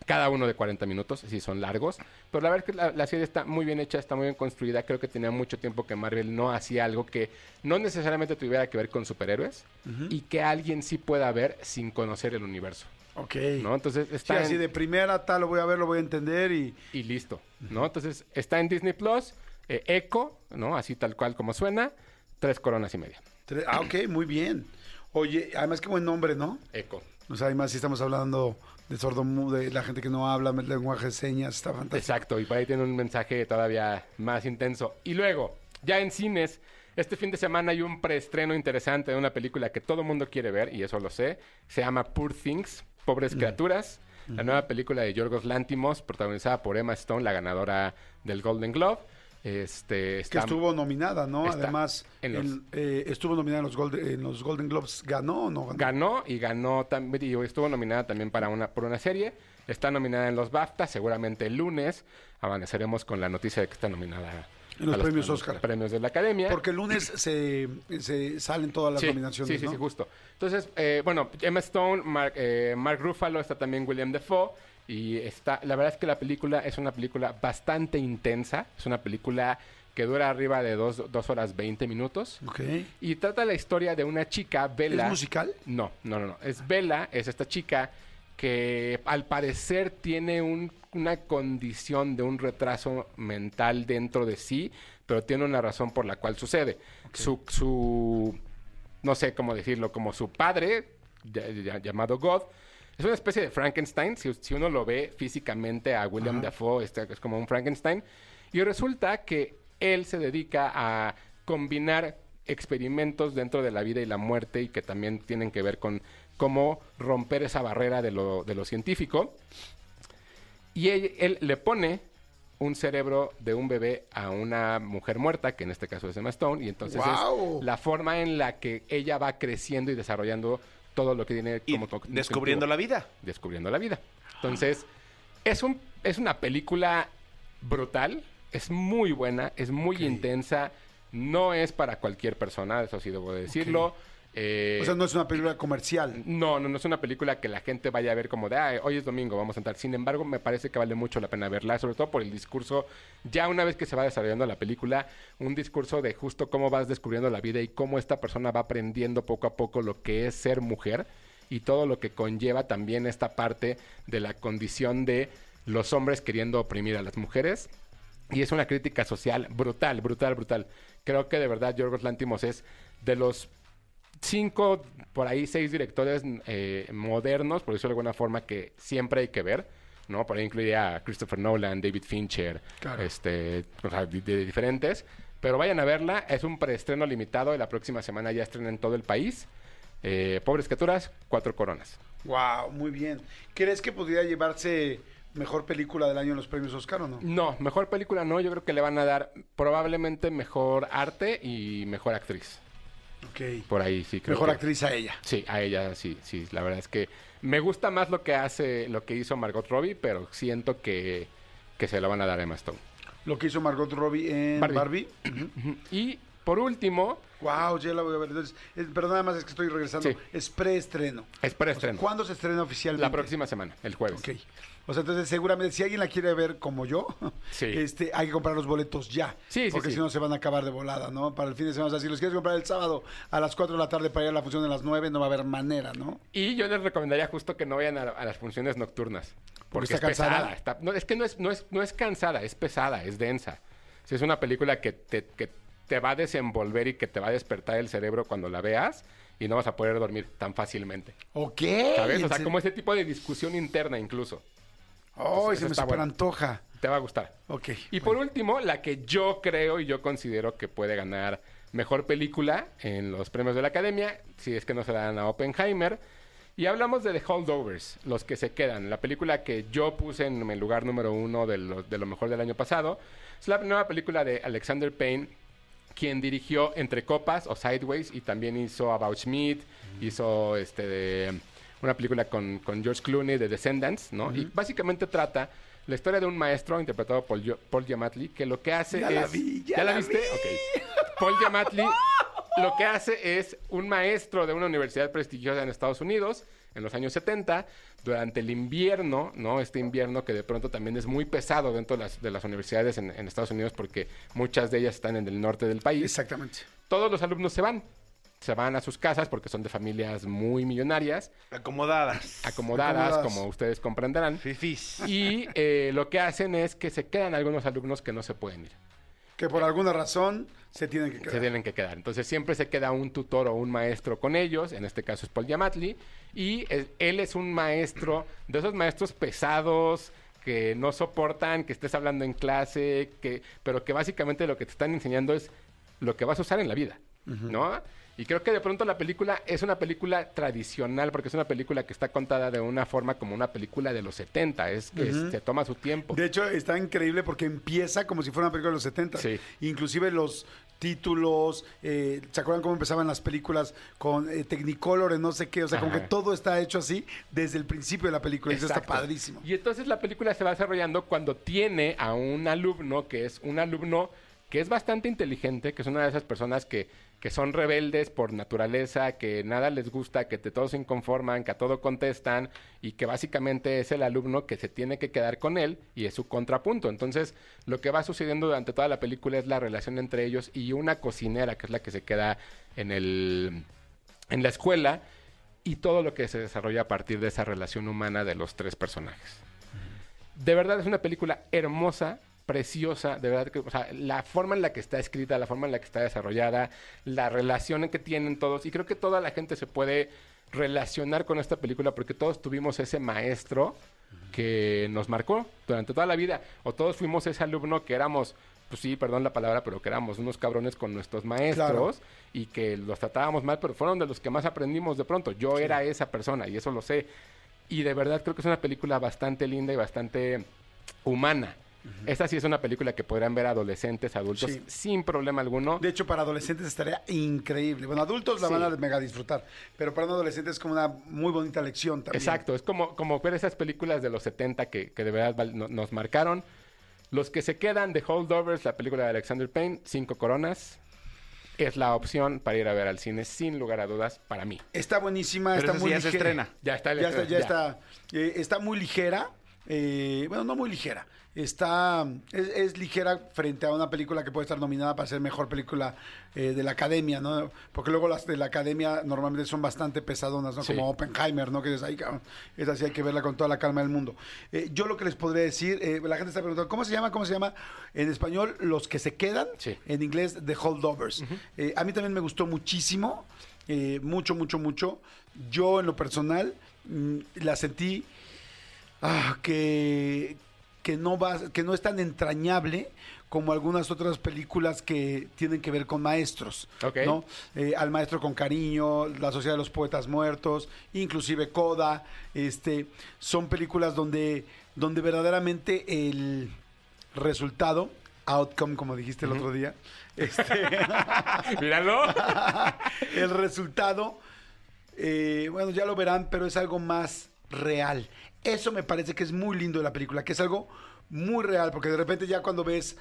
Cada uno de 40 minutos, sí son largos. Pero la verdad es que la, la serie está muy bien hecha, está muy bien construida. Creo que tenía mucho tiempo que Marvel no hacía algo que no necesariamente tuviera que ver con superhéroes y que alguien sí pueda ver sin conocer el universo. Ok. ¿no? Entonces Sí, está así en- de primera tal, lo voy a ver, lo voy a entender y... y listo, ¿no? Entonces está en Disney Plus, eh, Echo, ¿no? Así tal cual como suena, tres coronas y media. Tre- Ah, ok, muy bien. Oye, además qué buen nombre, ¿no? Echo. O sea, además si estamos hablando de sordomudo, de la gente que no habla lenguaje de señas, está fantástico. Exacto, y por ahí tiene un mensaje todavía más intenso. Y luego, ya en cines, este fin de semana hay un preestreno interesante de una película que todo mundo quiere ver, y eso lo sé. Se llama Poor Things, Pobres Criaturas. La nueva película de Yorgos Lántimos, protagonizada por Emma Stone, la ganadora del Golden Globe. Este, Que está- estuvo nominada, ¿no? está Además, en los- en- eh, estuvo nominada en los, Golden, en los Golden Globes. ¿Ganó o no ganó? Ganó y ganó también, y estuvo nominada también para una, por una serie. Está nominada en los BAFTA, seguramente el lunes amaneceremos con la noticia de que está nominada En los premios Oscar. premios de la Academia. Porque el lunes se, se salen todas las sí, nominaciones, sí, sí, ¿no? sí, justo. Entonces, eh, bueno, Emma Stone, Mark, eh, Mark Ruffalo, está también William Defoe. Y está, la verdad es que la película es una película bastante intensa. Es una película que dura arriba de dos, dos horas 20 minutos. Ok. Y trata la historia de una chica, Bella. ¿Es musical? No, no, no, no. Es Bella, es esta chica que al parecer tiene un- una condición de un retraso mental dentro de sí, pero tiene una razón por la cual sucede. Su, su, no sé cómo decirlo, como su padre, ya- ya- llamado God, es una especie de Frankenstein. Si, si uno lo ve físicamente a William Dafoe, este es como un Frankenstein. Y resulta que él se dedica a combinar experimentos dentro de la vida y la muerte y que también tienen que ver con cómo romper esa barrera de lo, de lo científico. Y él, él le pone un cerebro de un bebé a una mujer muerta, que en este caso es Emma Stone, y entonces es la forma en la que ella va creciendo y desarrollando todo lo que tiene Y como cognitivo descubriendo la vida. descubriendo la vida. Entonces, es, un, es una película brutal, es muy buena, es muy intensa, no es para cualquier persona, eso sí debo de decirlo. Eh, O sea, no es una película comercial. no, no, no es una película que la gente vaya a ver como de, "Ay, hoy es domingo, vamos a entrar. Sin embargo, me parece que vale mucho la pena verla, sobre todo por el discurso, ya una vez que se va desarrollando la película, un discurso de justo cómo vas descubriendo la vida y cómo esta persona va aprendiendo poco a poco lo que es ser mujer y todo lo que conlleva también esta parte de la condición de los hombres queriendo oprimir a las mujeres. Y es una crítica social brutal, brutal, brutal. Creo que de verdad Yorgos Lantimos es de los cinco, por ahí seis directores eh, modernos, por decirlo de alguna forma, que siempre hay que ver, ¿no? Por ahí incluiría a Christopher Nolan, David Fincher, Claro. este, o sea, de, de diferentes. Pero vayan a verla, es un preestreno limitado y la próxima semana ya estrena en todo el país. Eh, Pobres criaturas, cuatro coronas. Wow, muy bien. ¿Crees que podría llevarse mejor película del año en los premios Oscar o no? No, mejor película no, yo creo que le van a dar probablemente mejor arte y mejor actriz. Ok. Por ahí sí creo Mejor que- actriz a ella. Sí, a ella sí, sí. La verdad es que me gusta más lo que hace, lo que hizo Margot Robbie, pero siento que, que se lo van a dar a Emma Stone. Lo que hizo Margot Robbie en Barbie. Barbie. Y por último, Wow, ya la voy a ver. Entonces, es- pero nada más es que estoy regresando. Sí. Es preestreno. es preestreno. ¿Cuándo se estrena oficialmente? la próxima semana, el jueves. Ok. O sea, entonces seguramente si alguien la quiere ver como yo, Sí. este, hay que comprar los boletos ya. Sí, Porque sí. si no se van a acabar de volada, ¿no? Para el fin de semana. O sea, si los quieres comprar el sábado a las 4 de la tarde para ir a la función de las 9, no va a haber manera, ¿no? Y yo les recomendaría justo que no vayan a, a las funciones nocturnas. Porque, está es cansada. pesada. está- no, es que no es, no, es, no es cansada, es pesada, es densa. Es una película que te, que te va a desenvolver y que te va a despertar el cerebro cuando la veas y no vas a poder dormir tan fácilmente. Ok. ¿Sabes? O ¿En sea, como ese tipo de discusión interna incluso. Ay, se me super bueno. antoja. Te va a gustar. Ok. Y por último, la que yo creo y yo considero que puede ganar mejor película en los premios de la Academia, si es que no se la dan a Oppenheimer. Y hablamos de The Holdovers, los que se quedan. La película que yo puse en el lugar número uno de lo, de lo mejor del año pasado. Es la nueva película de Alexander Payne, quien dirigió Entre Copas o Sideways y también hizo About Schmidt, hizo este de una película con, con George Clooney de Descendants, ¿no? Y básicamente trata la historia de un maestro interpretado por Yo- Paul Giamatti que lo que hace Ya es... la vi, ya la, la viste? Ok. Paul Giamatti lo que hace es un maestro de una universidad prestigiosa en Estados Unidos en los años 70, durante el invierno, ¿no? Este invierno que de pronto también es muy pesado dentro de las, de las universidades en, en Estados Unidos porque muchas de ellas están en el norte del país Exactamente. todos los alumnos se van. Se van a sus casas porque son de familias muy millonarias, Acomodadas. acomodadas, Acomodadas. como ustedes comprenderán. Fifis. Y eh, lo que hacen es que se quedan algunos alumnos que no se pueden ir. Que por alguna razón se tienen que Se quedar. tienen que quedar. Entonces siempre se queda un tutor o un maestro con ellos. En este caso es Paul Giamatti. Y es- él es un maestro de esos maestros pesados que no soportan que estés hablando en clase, que, pero que básicamente lo que te están enseñando es lo que vas a usar en la vida, ¿no? Y creo que de pronto la película es una película tradicional, porque es una película que está contada de una forma como una película de los 70, es que se toma su tiempo. De hecho, está increíble porque empieza como si fuera una película de los 70. Sí. Inclusive los títulos, eh, ¿se acuerdan cómo empezaban las películas con eh, Technicolor, no sé qué? O sea, como que todo está hecho así desde el principio de la película. Y eso está Exacto. padrísimo. Y entonces la película se va desarrollando cuando tiene a un alumno que es un alumno que es bastante inteligente, que es una de esas personas que, que son rebeldes por naturaleza, que nada les gusta, que de todo se inconforman, que a todo contestan y que básicamente es el alumno que se tiene que quedar con él y es su contrapunto. Entonces, lo que va sucediendo durante toda la película es la relación entre ellos y una cocinera que es la que se queda en el en la escuela y todo lo que se desarrolla a partir de esa relación humana de los tres personajes. De verdad es una película hermosa, preciosa, de verdad que, o sea, la forma en la que está escrita, la forma en la que está desarrollada, la relación que tienen todos, y creo que toda la gente se puede relacionar con esta película porque todos tuvimos ese maestro que nos marcó durante toda la vida, o todos fuimos ese alumno que éramos, pues sí, perdón la palabra, pero que éramos unos cabrones con nuestros maestros y que los tratábamos mal, pero fueron de los que más aprendimos de pronto. Yo era esa persona y eso lo sé. Y de verdad creo que es una película bastante linda y bastante humana. Esta sí es una película que podrán ver adolescentes, adultos, Sí. sin problema alguno. De hecho, para adolescentes estaría increíble. Bueno, adultos la Sí. van a mega disfrutar, pero para un adolescente es como una muy bonita lección también. Exacto, es como, como ver esas películas de los 70 que, que de verdad val- no- nos marcaron. Los que se quedan de Holdovers, la película de Alexander Payne, cinco coronas. es la opción para ir a ver al cine sin lugar a dudas para mí. Está buenísima, Pero está muy sí ya se ligera. estrena. Ya está Ya está, ya ya. está. Eh, está muy ligera. Eh, bueno, no muy ligera. Está, es, es ligera frente a una película que puede estar nominada para ser mejor película eh, de la academia, ¿no? Porque luego las de la academia normalmente son bastante pesadonas, ¿no? Sí. Como Oppenheimer, ¿no? Que es ahí, cabrón, esa sí hay que verla con toda la calma del mundo. Eh, yo lo que les podría decir, eh, la gente está preguntando, ¿cómo se llama? ¿Cómo se llama? En español, Los que se quedan. Sí. En inglés, The Holdovers. A mí también me gustó muchísimo. mucho, mucho, mucho. Yo, en lo personal, mm, la sentí ah, que, que, no va, que no es tan entrañable como algunas otras películas que tienen que ver con maestros. ¿no? Eh, al maestro con cariño, La Sociedad de los Poetas Muertos, inclusive Coda, este, son películas donde, donde verdaderamente el resultado, outcome, como dijiste el otro día, este, Míralo. el resultado, eh, bueno, ya lo verán, pero es algo más real. Eso me parece que es muy lindo de la película, que es algo muy real, porque de repente ya cuando ves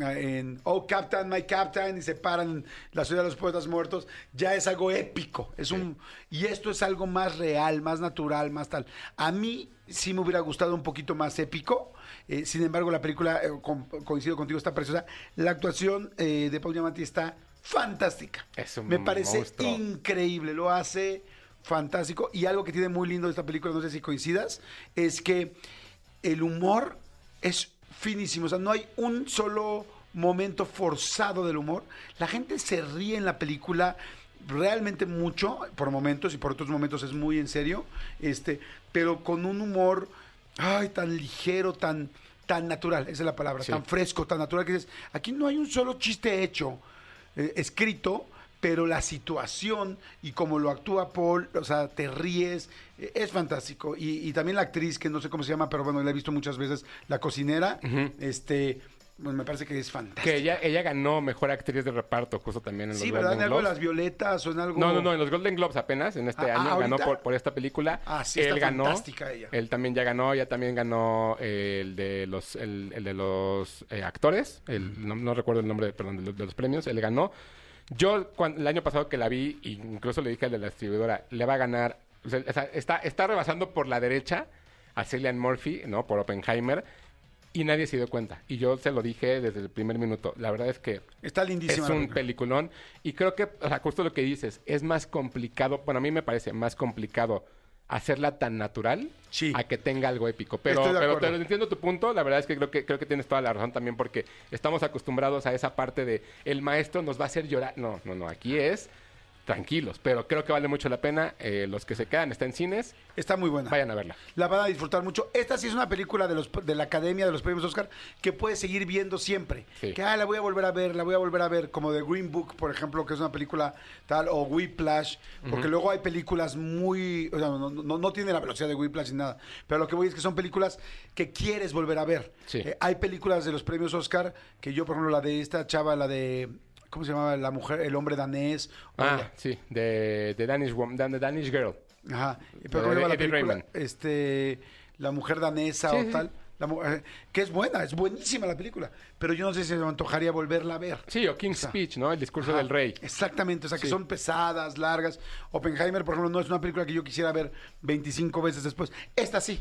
en Oh Captain, My Captain y se paran la ciudad de los poetas muertos, ya es algo épico. Es un y esto es algo más real, más natural, más tal. A mí sí me hubiera gustado un poquito más épico. eh, sin embargo, la película, eh, con- coincido contigo, está preciosa. La actuación eh, de Paul Giamatti está fantástica. Es un Me parece monstruo. increíble, lo hace fantástico. Y algo que tiene muy lindo de esta película, no sé si coincidas, es que el humor es finísimo. O sea, no hay un solo momento forzado del humor. La gente se ríe en la película realmente mucho, por momentos, y por otros momentos es muy en serio, este, pero con un humor ay, tan ligero, tan, tan natural, esa es la palabra, Sí. tan fresco, tan natural que dices, aquí no hay un solo chiste hecho, eh, escrito, pero la situación y como lo actúa Paul, o sea, te ríes, eh, es fantástico. Y, y también la actriz, que no sé cómo se llama, pero bueno, la he visto muchas veces, la cocinera, este, bueno, me parece que es fantástica. que ella, ella ganó mejor actriz de reparto justo también en los sí, ¿verdad? En algo de las violetas o en algo... No, no, no, en los Golden Globes apenas, en este Ah, año, ah, ganó por, por esta película. Ah, sí, él está ganó, fantástica ella. Él también ya ganó, ella también ganó eh, el de los, el, el de los eh, actores, el, no, no recuerdo el nombre, perdón, de los, de los premios, él ganó. Yo, cuan- el año pasado que la vi, incluso le dije al de la distribuidora, le va a ganar, o sea, está, está rebasando por la derecha a Cillian Murphy, ¿no? Por Oppenheimer. Y nadie se dio cuenta. Y yo se lo dije desde el primer minuto. La verdad es que Está lindísima. es un peliculón. Y creo que, o sea, justo lo que dices, es más complicado, bueno, a mí me parece más complicado hacerla tan natural Sí. a que tenga algo épico. Pero, pero entiendo tu punto, la verdad es que creo, que creo que tienes toda la razón también porque estamos acostumbrados a esa parte de el maestro nos va a hacer llorar. No, no, no, aquí es tranquilos, pero creo que vale mucho la pena. Eh, los que se quedan, está en cines, Está muy buena. vayan a verla. La van a disfrutar mucho. Esta sí es una película de, los, de la Academia de los Premios Oscar que puedes seguir viendo siempre. Sí. Que ah, la voy a volver a ver, la voy a volver a ver, como The Green Book, por ejemplo, que es una película tal, o Whiplash, porque luego hay películas muy... O sea, no, no- no tiene la velocidad de Whiplash ni nada, pero lo que voy es que son películas que quieres volver a ver. Sí. Eh, hay películas de los Premios Oscar que yo, por ejemplo, la de esta chava, la de... ¿Cómo se llamaba? La mujer, el hombre danés. Ah, sí, de, de Danish, Wom- de Danish Girl. Ajá. Pero ¿cómo se llama la película? Este, la mujer danesa Sí, o sí, tal. La eh, que es buena, es buenísima la película. Pero yo no sé si me antojaría volverla a ver. Sí, o King's sea, Speech, ¿no? El discurso Ajá, del rey. Exactamente, o sea, que Sí. son pesadas, largas. Oppenheimer, por ejemplo, no es una película que yo quisiera ver 25 veces después. Esta sí.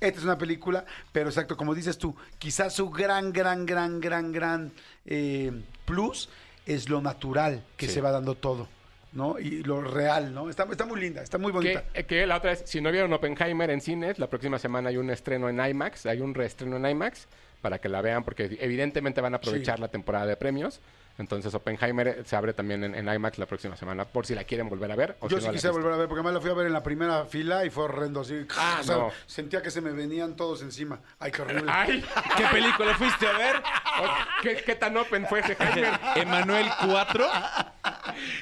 Esta es una película, pero exacto, como dices tú, quizás su gran, gran, gran, gran, gran eh, plus es lo natural que Sí. se va dando todo, ¿no? Y lo real, ¿no? Está, está muy linda, está muy bonita. Que, eh, que la otra es, si no vieron Oppenheimer en cines, la próxima semana hay un estreno en IMAX, hay un reestreno en IMAX para que la vean, porque evidentemente van a aprovechar Sí. la temporada de premios. Entonces Oppenheimer eh, se abre también en, en IMAX la próxima semana, por si la quieren volver a ver. O Yo si sí no visto. volver a ver, porque además la fui a ver en la primera fila y fue horrendo. Así, Ah, o sea, no. Sentía que se me venían todos encima. Ay, qué horrible. ¡Ay! ¿Qué película fuiste a ver? ¿Qué, qué tan open fue ese Heimer? Emanuel 4.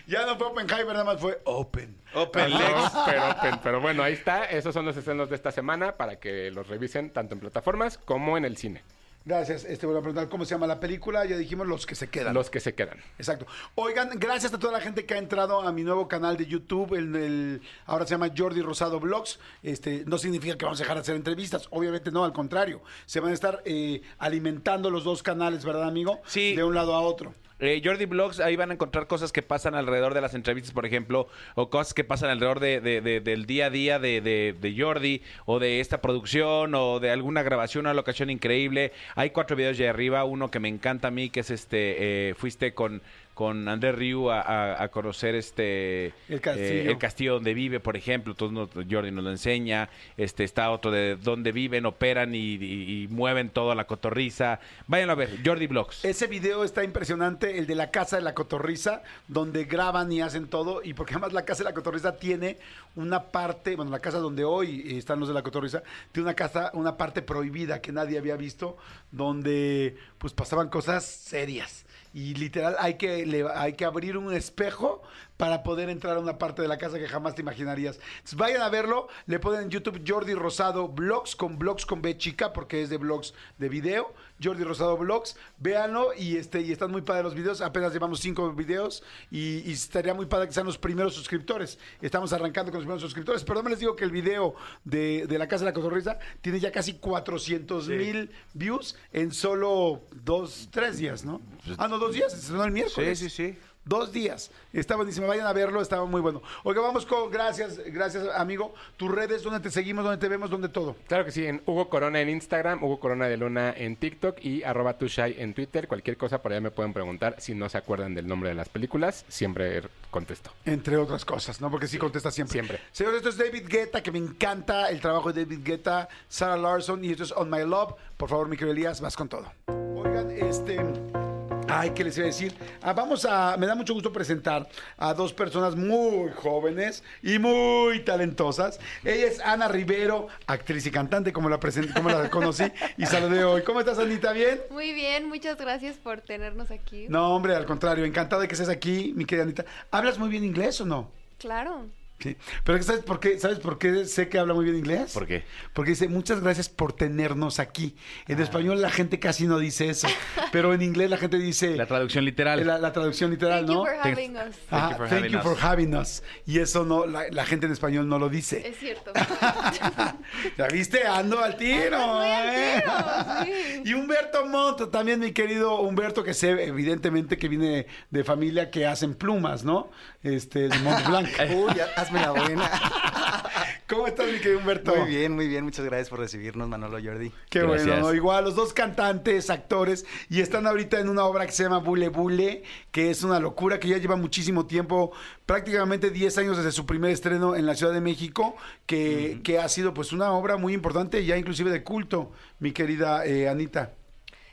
Ya no fue Oppenheimer, nada más fue Open. Open No, Legs. pero, open. pero bueno, ahí está. Esos son los estrenos de esta semana para que los revisen tanto en plataformas como en el cine. Gracias. Este, voy a preguntar cómo se llama la película. Ya dijimos los que se quedan. Los que se quedan. Exacto. Oigan, gracias a toda la gente que ha entrado a mi nuevo canal de YouTube. El, el- ahora se llama Jordi Rosado Vlogs. Este, no significa que vamos a dejar de hacer entrevistas. Obviamente no, al contrario. Se van a estar eh, alimentando los dos canales, ¿verdad, amigo? Sí. De un lado a otro. Eh, Jordi Blogs, ahí van a encontrar cosas que pasan alrededor de las entrevistas, por ejemplo, o cosas que pasan alrededor de, de- de- del día a día de, de- de Jordi, o de esta producción, o de alguna grabación, una locación increíble. Hay cuatro videos allá arriba, uno que me encanta a mí, que es este, eh, fuiste con con Andrés Riu a, a- a conocer este El castillo. eh, el castillo donde vive, por ejemplo, entonces Jordi nos lo enseña, este está otro de dónde viven, operan y, y- y mueven toda la cotorriza. Vayan a ver, Jordi Blogs. Ese video está impresionante, el de la casa de la cotorriza, donde graban y hacen todo, y porque además la casa de la cotorriza tiene una parte, bueno, la casa donde hoy están los de la cotorriza, tiene una casa, una parte prohibida que nadie había visto, donde pues pasaban cosas serias. Y literal hay que, le- hay que abrir un espejo para poder entrar a una parte de la casa que jamás te imaginarías. Entonces, vayan a verlo, le ponen en YouTube Jordi Rosado Blogs con blogs con B chica porque es de blogs de video. Jordi Rosado Blogs, véanlo y este y están muy padres los videos. Apenas llevamos cinco videos y, y estaría muy padre que sean los primeros suscriptores. Estamos arrancando con los primeros suscriptores, pero no me les digo que el video de, de la Casa de la Cotorriza tiene ya casi 400 mil views en solo dos, tres días, ¿no? Ah, no, dos días, se el miércoles. Sí, sí, sí. Dos días. Está buenísimo. Vayan a verlo, estaba muy bueno. Oiga, vamos con. Gracias, gracias, amigo. Tus redes, donde te seguimos, donde te vemos, donde todo. Claro que sí, en Hugo Corona en Instagram, Hugo Corona de Luna en TikTok y arroba tushai en Twitter. Cualquier cosa por allá me pueden preguntar. Si no se acuerdan del nombre de las películas, siempre contesto. Entre otras cosas, ¿no? Porque sí contesta siempre. Siempre. Señores, esto es David Guetta, que me encanta el trabajo de David Guetta, Sarah Larson, y esto es On My Love. Por favor, mi querido Elías, vas con todo. Oigan, este. Ay, ¿qué les iba a decir? Ah, vamos a. Me da mucho gusto presentar a dos personas muy jóvenes y muy talentosas. Ella es Ana Rivero, actriz y cantante, como la, present- como la conocí y saludé hoy. ¿Cómo estás, Anita? ¿Bien? Muy bien, muchas gracias por tenernos aquí. No, hombre, al contrario, encantado de que estés aquí, mi querida Anita. ¿Hablas muy bien inglés o no? Claro. Sí. Pero ¿sabes por qué? ¿Sabes por qué sé que habla muy bien inglés? ¿Por qué? Porque dice, muchas gracias por tenernos aquí. En español la gente casi no dice eso, pero en inglés la gente dice... La traducción literal. La, la traducción literal, Thank ¿no? you for having us. Ajá, you for thank having you us. for having us. Y eso no, la, la gente en español no lo dice. Es cierto. ¿Ya viste? Ando al tiro. al ¿eh? tiro, sí. Y Humberto Montt, también mi querido Humberto, que sé evidentemente que viene de familia que hacen plumas, ¿no? Este, de Mont Blanc. Uy, ya- hazme la buena. ¿Cómo estás, mi querido Humberto? Muy bien, muy bien. Muchas gracias por recibirnos, Manolo Jordi. Qué Gracias. bueno, ¿no? igual los dos cantantes, actores, y están ahorita en una obra que se llama Bule Bule, que es una locura, que ya lleva muchísimo tiempo, prácticamente 10 años desde su primer estreno en la Ciudad de México, que, que ha sido pues una obra muy importante, ya inclusive de culto, mi querida eh, Anita.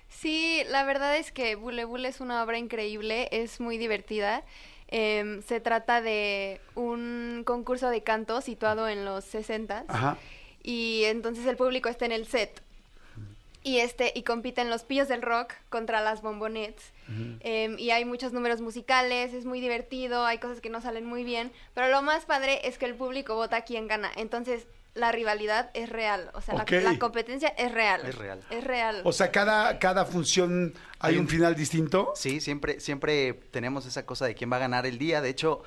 Sí, la verdad es que Bule Bule es una obra increíble, es muy divertida. Em, se trata de un concurso de canto situado en los 60 Ajá. y entonces el público está en el set. Y este y compiten los pillos del rock contra las bombonets Em, y hay muchos números musicales es muy divertido hay cosas que no salen muy bien. Pero lo más padre es que el público vota quién gana. Entonces la rivalidad es real o sea la- la, competencia es real Es real. es real O sea, cada, cada función hay un un- final distinto. Sí, siempre, siempre tenemos esa cosa de quién va a ganar el día. De hecho,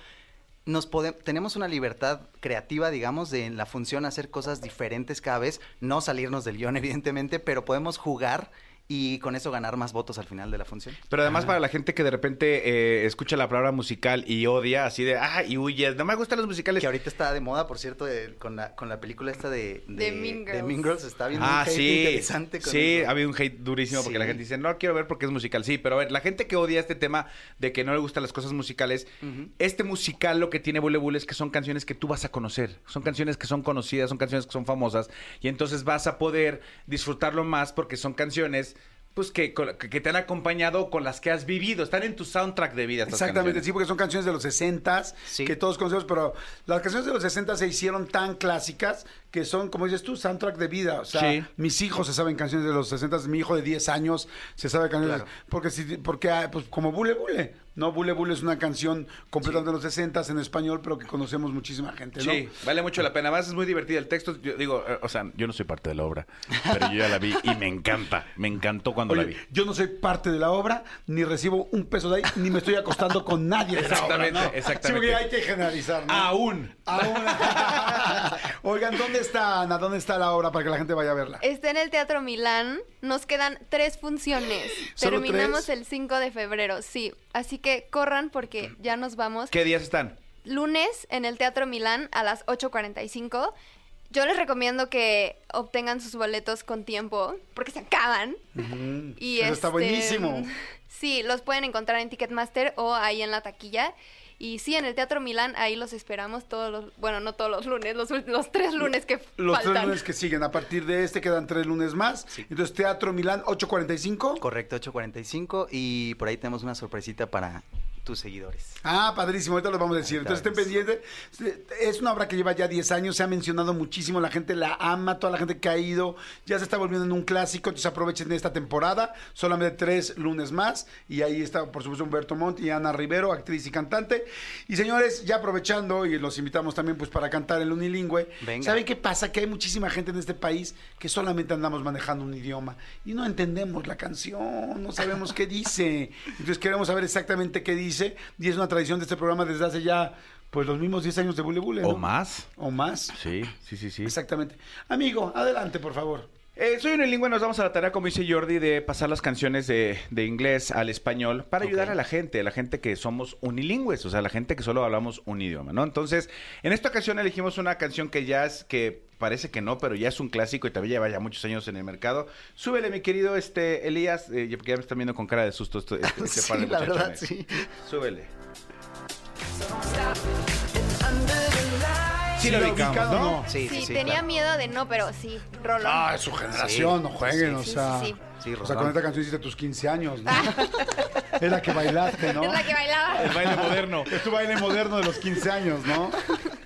nos pode- tenemos una libertad creativa, digamos, de en la función hacer cosas diferentes cada vez, no salirnos del guion, evidentemente, pero podemos jugar y con eso ganar más votos al final de la función. Pero además para la gente que de repente eh, escucha la palabra musical y odia, así de, ah, y huye, no me gustan los musicales. Que ahorita está de moda, por cierto, de- con, la, con la película esta de, De Mean Girls. Girls. Está viendo Ah, un hate sí. interesante con sí, eso. ha habido un hate durísimo porque la gente dice, no quiero ver porque es musical. Sí, pero a ver, la gente que odia este tema de que no le gustan las cosas musicales, este musical lo que tiene Bule Bule es que son canciones que tú vas a conocer. Son canciones que son conocidas, son canciones que son famosas. Y entonces vas a poder disfrutarlo más porque son canciones. Pues que, que que te han acompañado con las que has vivido, están en tu soundtrack de vida. estas Exactamente, canciones. sí, porque son canciones de los 60 Sí. que todos conocemos, pero las canciones de los 60 se hicieron tan clásicas que son, como dices tú, soundtrack de vida. O sea, Sí. mis hijos se saben canciones de los 60, mi hijo de 10 años se sabe canciones. Claro. Porque, si, porque ah, pues, como Bule Bule, ¿no? Bule Bule es una canción completamente de los 60 en español, pero que conocemos muchísima gente, ¿no? Sí, vale mucho la pena. Además es muy divertida el texto. Yo digo, eh, o sea, yo no soy parte de la obra, pero yo ya la vi y me encanta. Me encantó cuando la vi. yo no soy parte de la obra, ni recibo un peso de ahí, ni me estoy acostando con nadie de la obra, Exactamente, ¿no? exactamente. Sí, porque hay que generalizar, ¿no? Aún. Aún. Oigan, ¿dónde está, Ana? ¿Dónde está la obra para que la gente vaya a verla? Está en el Teatro Milán. Nos quedan tres funciones. ¿Solo Terminamos tres? el 5 de febrero, sí. Así que corran porque ya nos vamos. ¿Qué días están? Lunes en el Teatro Milán a las 8.45. Yo les recomiendo que obtengan sus boletos con tiempo porque se acaban. Y Eso está este, buenísimo. Sí, los pueden encontrar en Ticketmaster o ahí en la taquilla. Y sí, en el Teatro Milán, ahí los esperamos todos los, bueno, no todos los lunes, los, ul- los tres lunes que Los faltan. tres lunes que siguen. A partir de este quedan tres lunes más. Entonces, Teatro Milán, 8.45. Correcto, 8.45 y por ahí tenemos una sorpresita para tus seguidores. Ah, padrísimo, ahorita lo vamos a decir. Entonces estén pendientes. Es una obra que lleva ya 10 años, se ha mencionado muchísimo, la gente la ama, toda la gente que ha ido, ya se está volviendo en un clásico, entonces aprovechen esta temporada, solamente tres lunes más, y ahí está, por supuesto, Humberto Montt y Ana Rivero, actriz y cantante. Y señores, ya aprovechando, y los invitamos también pues para cantar el unilingüe, Venga. ¿saben qué pasa? Que hay muchísima gente en este país que solamente andamos manejando un idioma y no entendemos la canción, no sabemos qué dice. Entonces queremos saber exactamente qué dice y es una tradición de este programa desde hace ya pues los mismos 10 años de Bule Bule, ¿O ¿no? más? O más. Sí, sí, sí, sí. Exactamente. Amigo, adelante, por favor. Eh, soy unilingüe, nos vamos a la tarea, como dice Jordi, de pasar las canciones de, de inglés al español para ayudar a la gente, a la gente que somos unilingües, o sea, la gente que solo hablamos un idioma, ¿no? Entonces, en esta ocasión elegimos una canción que ya es, que parece que no, pero ya es un clásico y también lleva ya muchos años en el mercado. Súbele, mi querido este Elías, eh, porque ya me están viendo con cara de susto esto, este, este par de Sí, la verdad, sí. Súbele. Sí, Sí lo ubicamos, ubicado, ¿no? ¿no? Sí, Sí, sí, sí, tenía claro. miedo de no, pero sí, Rolón. Ah, es su generación, Sí. no jueguen, o Sí, sí, sea. sí, sí. Sí, o sea, con esta canción hiciste tus 15 años, ¿no? es la que bailaste, ¿no? Es la que bailaba. El baile moderno. Es tu baile moderno de los 15 años, ¿no?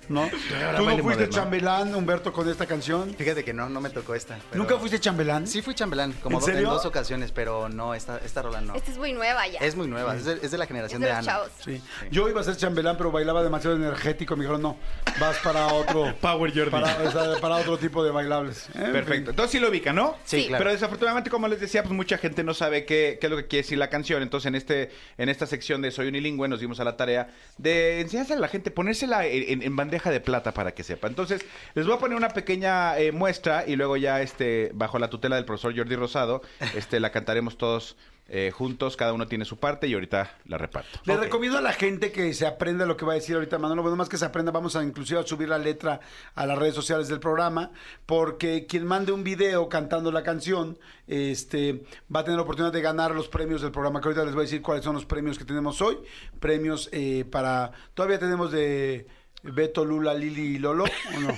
¿No? ¿Tú no fuiste moderno. chambelán, Humberto, con esta canción? Fíjate que no, no me tocó esta. pero- ¿Nunca fuiste chambelán? Sí fui chambelán, como ¿En do- serio? dos ocasiones, pero no, esta, esta rola no. Esta es muy nueva ya. Es muy nueva, es de, es de la Es generación de de, los Ana. chavos. Sí. Yo iba a ser chambelán, pero bailaba demasiado energético. Me dijeron, no, vas para otro... Power Jordi. Para, o sea, para otro tipo de bailables. En Perfecto. fin. Entonces sí lo ubica, ¿no? Sí, Sí. claro. Pero desafortunadamente, como les decía, pues mucha gente no sabe qué, qué es lo que quiere decir la canción. Entonces, en este, en esta sección de Soy Unilingüe nos dimos a la tarea de enseñársela a la gente, ponérsela en, en- en bandeja de plata para que sepa. Entonces, les voy a poner una pequeña eh, muestra y luego ya este, bajo la tutela del profesor Jordi Rosado, este, la cantaremos todos eh, juntos, cada uno tiene su parte y ahorita la reparto. Le Ok. recomiendo a la gente que se aprenda lo que va a decir ahorita Manolo. Bueno, más que se aprenda, vamos a inclusive a subir la letra a las redes sociales del programa, porque quien mande un video cantando la canción, este, va a tener la oportunidad de ganar los premios del programa. Que ahorita les voy a decir cuáles son los premios que tenemos hoy. Premios eh, para. Todavía tenemos de Beto, Lula, Lili y Lolo, ¿o no?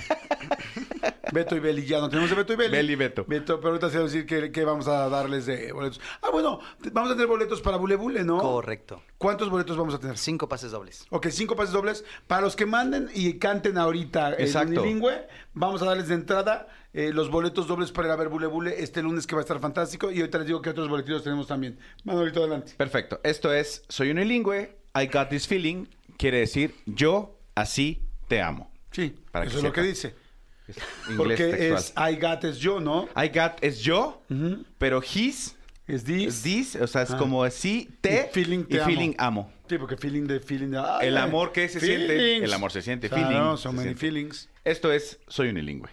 Beto y Beli, ya no tenemos de Beto y Beli. Beli y Beto. Beto, pero ahorita se va a decir que, que vamos a darles de boletos. Ah, bueno, vamos a tener boletos para Bule Bule, ¿no? Correcto. ¿Cuántos boletos vamos a tener? Cinco pases dobles. Ok, cinco pases dobles. Para los que manden y canten ahorita Exacto. unilingüe, vamos a darles de entrada eh, los boletos dobles para ir a ver Bule Bule este lunes que va a estar fantástico. Y ahorita les digo que otros boletitos tenemos también. Manolito, adelante. Perfecto. Esto es Soy Unilingüe, I got this feeling, quiere decir yo así te amo. Sí, Para que eso es lo que dice. Es Porque textual. es I got es yo, ¿no? I got es yo, pero his Es this. es this, o sea, es Ah. como sí, te Y feeling te y amo. feeling amo. Sí, porque feeling de feeling de... ay, El amor que se siente, el amor se siente, feeling, so se many siente. feelings. Esto es Soy Unilingüe.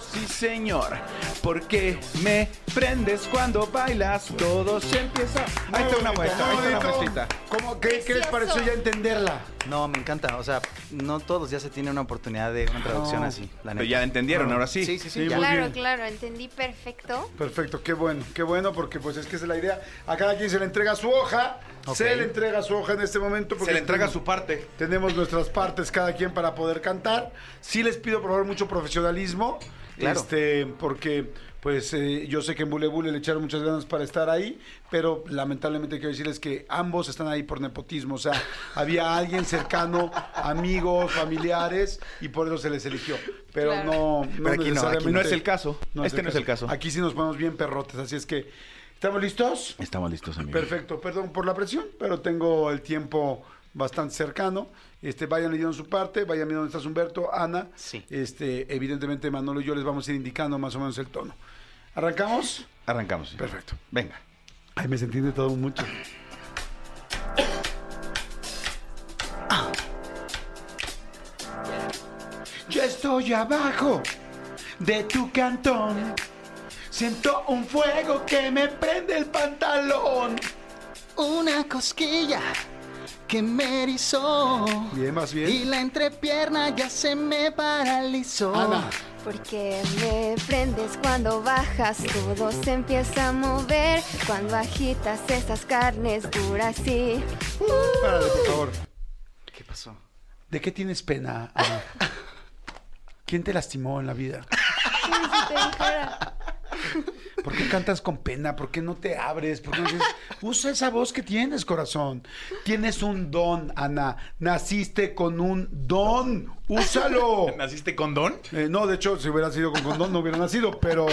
Sí, señor, porque me prendes cuando bailas, todo se empieza. Ahí está una muestra, ahí está una Manolito, muestrita. ¿Cómo, qué, ¿Qué les pareció ya entenderla? No, me encanta. O sea, no todos días se tiene una oportunidad de una traducción así. La Pero ya entendieron, ahora sí. Sí, sí, sí. Sí, ya. muy Claro, bien. claro, entendí perfecto. Perfecto, qué bueno, qué bueno, porque pues es que esa es la idea. A cada quien se le entrega su hoja, Ok. se le entrega su hoja en este momento. Porque Se le entrega tenemos- su parte. Tenemos nuestras partes cada quien para poder cantar. Sí les pido por favor mucho profesionalismo, Claro. este, porque pues eh, yo sé que en Bule Bule le echaron muchas ganas para estar ahí, pero lamentablemente quiero decirles que ambos están ahí por nepotismo, o sea, había alguien cercano, amigos, familiares, y por eso se les eligió. Pero Claro. no, no Pero aquí no, aquí necesariamente- no es el caso. Este no es el caso. Aquí sí nos ponemos bien perrotes, así es que, ¿estamos listos? Estamos listos, amigos. Perfecto, perdón por la presión, pero tengo el tiempo bastante cercano. Este, vayan leyendo su parte, vayan viendo dónde estás Humberto, Ana. Sí. Este, evidentemente Manolo y yo les vamos a ir indicando más o menos el tono. ¿Arrancamos? Arrancamos. Perfecto. Venga. Ay, me sentí de todo mucho. Ah. Yo estoy abajo de tu cantón. Siento un fuego que me prende el pantalón. Una cosquilla que me erizó. Bien, más Y bien. la entrepierna ya se me paralizó. Ana, Porque me prendes cuando bajas, todo se empieza a mover. Cuando agitas esas carnes duras, sí. párale, por favor. ¿Qué pasó? ¿De qué tienes pena, Ana? ¿Quién te lastimó en la vida? ¿Por qué cantas con pena? ¿Por qué no te abres? ¿Por qué no dices, usa esa voz que tienes, corazón? Tienes un don, Ana. Naciste con un don. Úsalo. ¿Naciste con don? Eh, no, de hecho, si hubiera sido con condón no hubiera nacido, pero,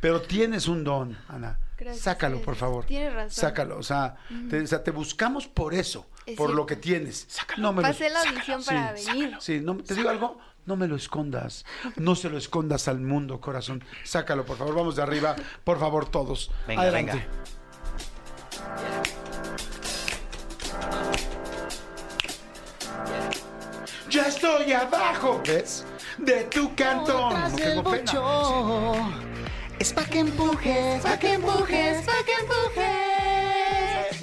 pero tienes un don, Ana. Gracias, Sácalo, por favor. Tienes razón. Sácalo, o sea, te, o sea, te buscamos por eso, Es por lo que tienes. Sácalo. No me lo- Pasé la audición para venir. Sí, no, te digo algo, no me lo escondas. No se lo escondas al mundo, corazón. Sácalo, por favor. Vamos de arriba, por favor, todos. Venga, Adelante. venga. Yo estoy abajo, ¿ves? De tu cantón. Tengo bocho. Es pa' que empujes, pa' que empujes, pa' que empujes.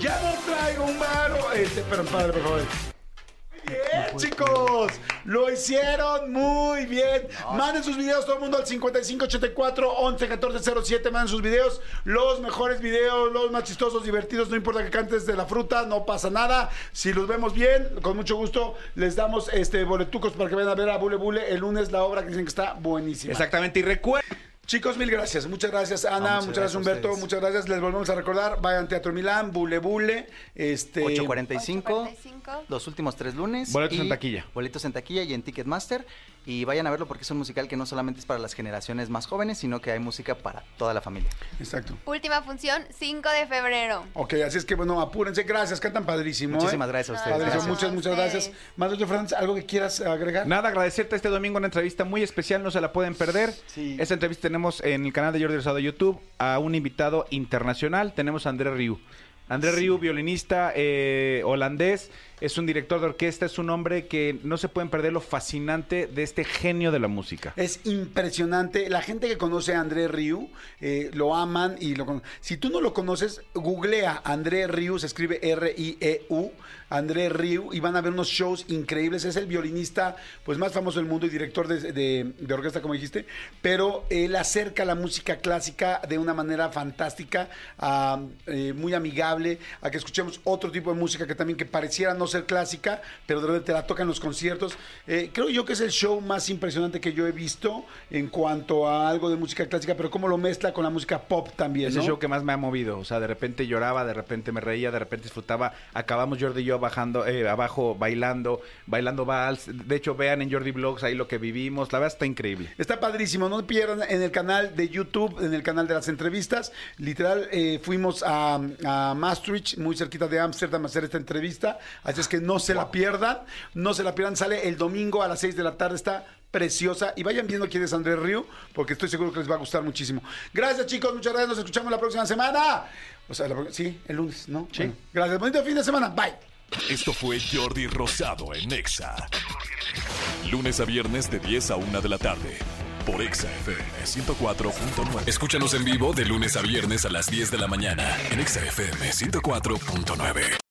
Ya no traigo un varo. Este, pero padre, por favor. Bien, chicos, lo hicieron muy bien. Manden sus videos todo el mundo al 5584 11 14 07. Manden sus videos, los mejores videos, los más chistosos, divertidos. No importa que cantes de la fruta, no pasa nada. Si los vemos bien, con mucho gusto les damos este boletucos para que vayan a ver a Bule Bule el lunes la obra que dicen que está buenísima. Exactamente. Y recuerda. Chicos, mil gracias. Muchas gracias, Ana. Muchas muchas gracias, Humberto. ustedes. Muchas gracias. Les volvemos a recordar. Vayan Teatro Milán, Bule Bule. Este, 8.45, 8:45. los últimos tres lunes. Boletos y en taquilla. Boletos en taquilla y en Ticketmaster. Y vayan a verlo porque es un musical que no solamente es para las generaciones más jóvenes, sino que hay música para toda la familia. Exacto. Última función, 5 de febrero. Ok, así es que bueno, apúrense. Gracias, cantan padrísimo. Muchísimas ¿eh? gracias a ustedes. Padrísimo. Gracias. Muchas, muchas gracias. Manuel Fernández, ¿algo que quieras agregar? Nada, agradecerte este domingo una entrevista muy especial, no se la pueden perder. Sí. Esta entrevista tenemos en el canal de Jordi Rosado de YouTube a un invitado internacional, tenemos a André Riu. André Riu, violinista eh, holandés, es un director de orquesta, es un hombre que no se pueden perder lo fascinante de este genio de la música. Es impresionante. La gente que conoce a André Riu eh, lo aman y lo Si tú no lo conoces, googlea André Riu, se escribe R-I-E-U, André Riu, y van a ver unos shows increíbles. Es el violinista pues más famoso del mundo y director de, de- orquesta, como dijiste, pero él acerca la música clásica de una manera fantástica, eh, muy amigable, a que escuchemos otro tipo de música que también que pareciera no ser clásica, pero de repente la tocan en los conciertos. Eh, creo yo que es el show más impresionante que yo he visto en cuanto a algo de música clásica, pero cómo lo mezcla con la música pop también, Es ¿no? el show que más me ha movido. O sea, de repente lloraba, de repente me reía, de repente disfrutaba. Acabamos Jordi y yo bajando, eh, abajo bailando, bailando vals. De hecho, vean en Jordi Vlogs ahí lo que vivimos. La verdad está increíble. Está padrísimo, no pierdan en el canal de YouTube, en el canal de las entrevistas. Literal, eh, fuimos a, a Maastricht, muy cerquita de Ámsterdam, a hacer esta entrevista. Así es que no se la pierdan, no se la pierdan. Sale el domingo a las 6 de la tarde, está preciosa. Y vayan viendo quién es Andrés Río, porque estoy seguro que les va a gustar muchísimo. Gracias, chicos, muchas gracias. Nos escuchamos la próxima semana. O sea, la sí, el lunes, ¿no? Sí. Bueno, gracias. Bonito fin de semana. Bye. Esto fue Jordi Rosado en Exa. Lunes a viernes de 10 a 1 de la tarde. Por Exa FM 104.9. Escúchanos en vivo de lunes a viernes a las 10 de la mañana. En Exa FM 104.9.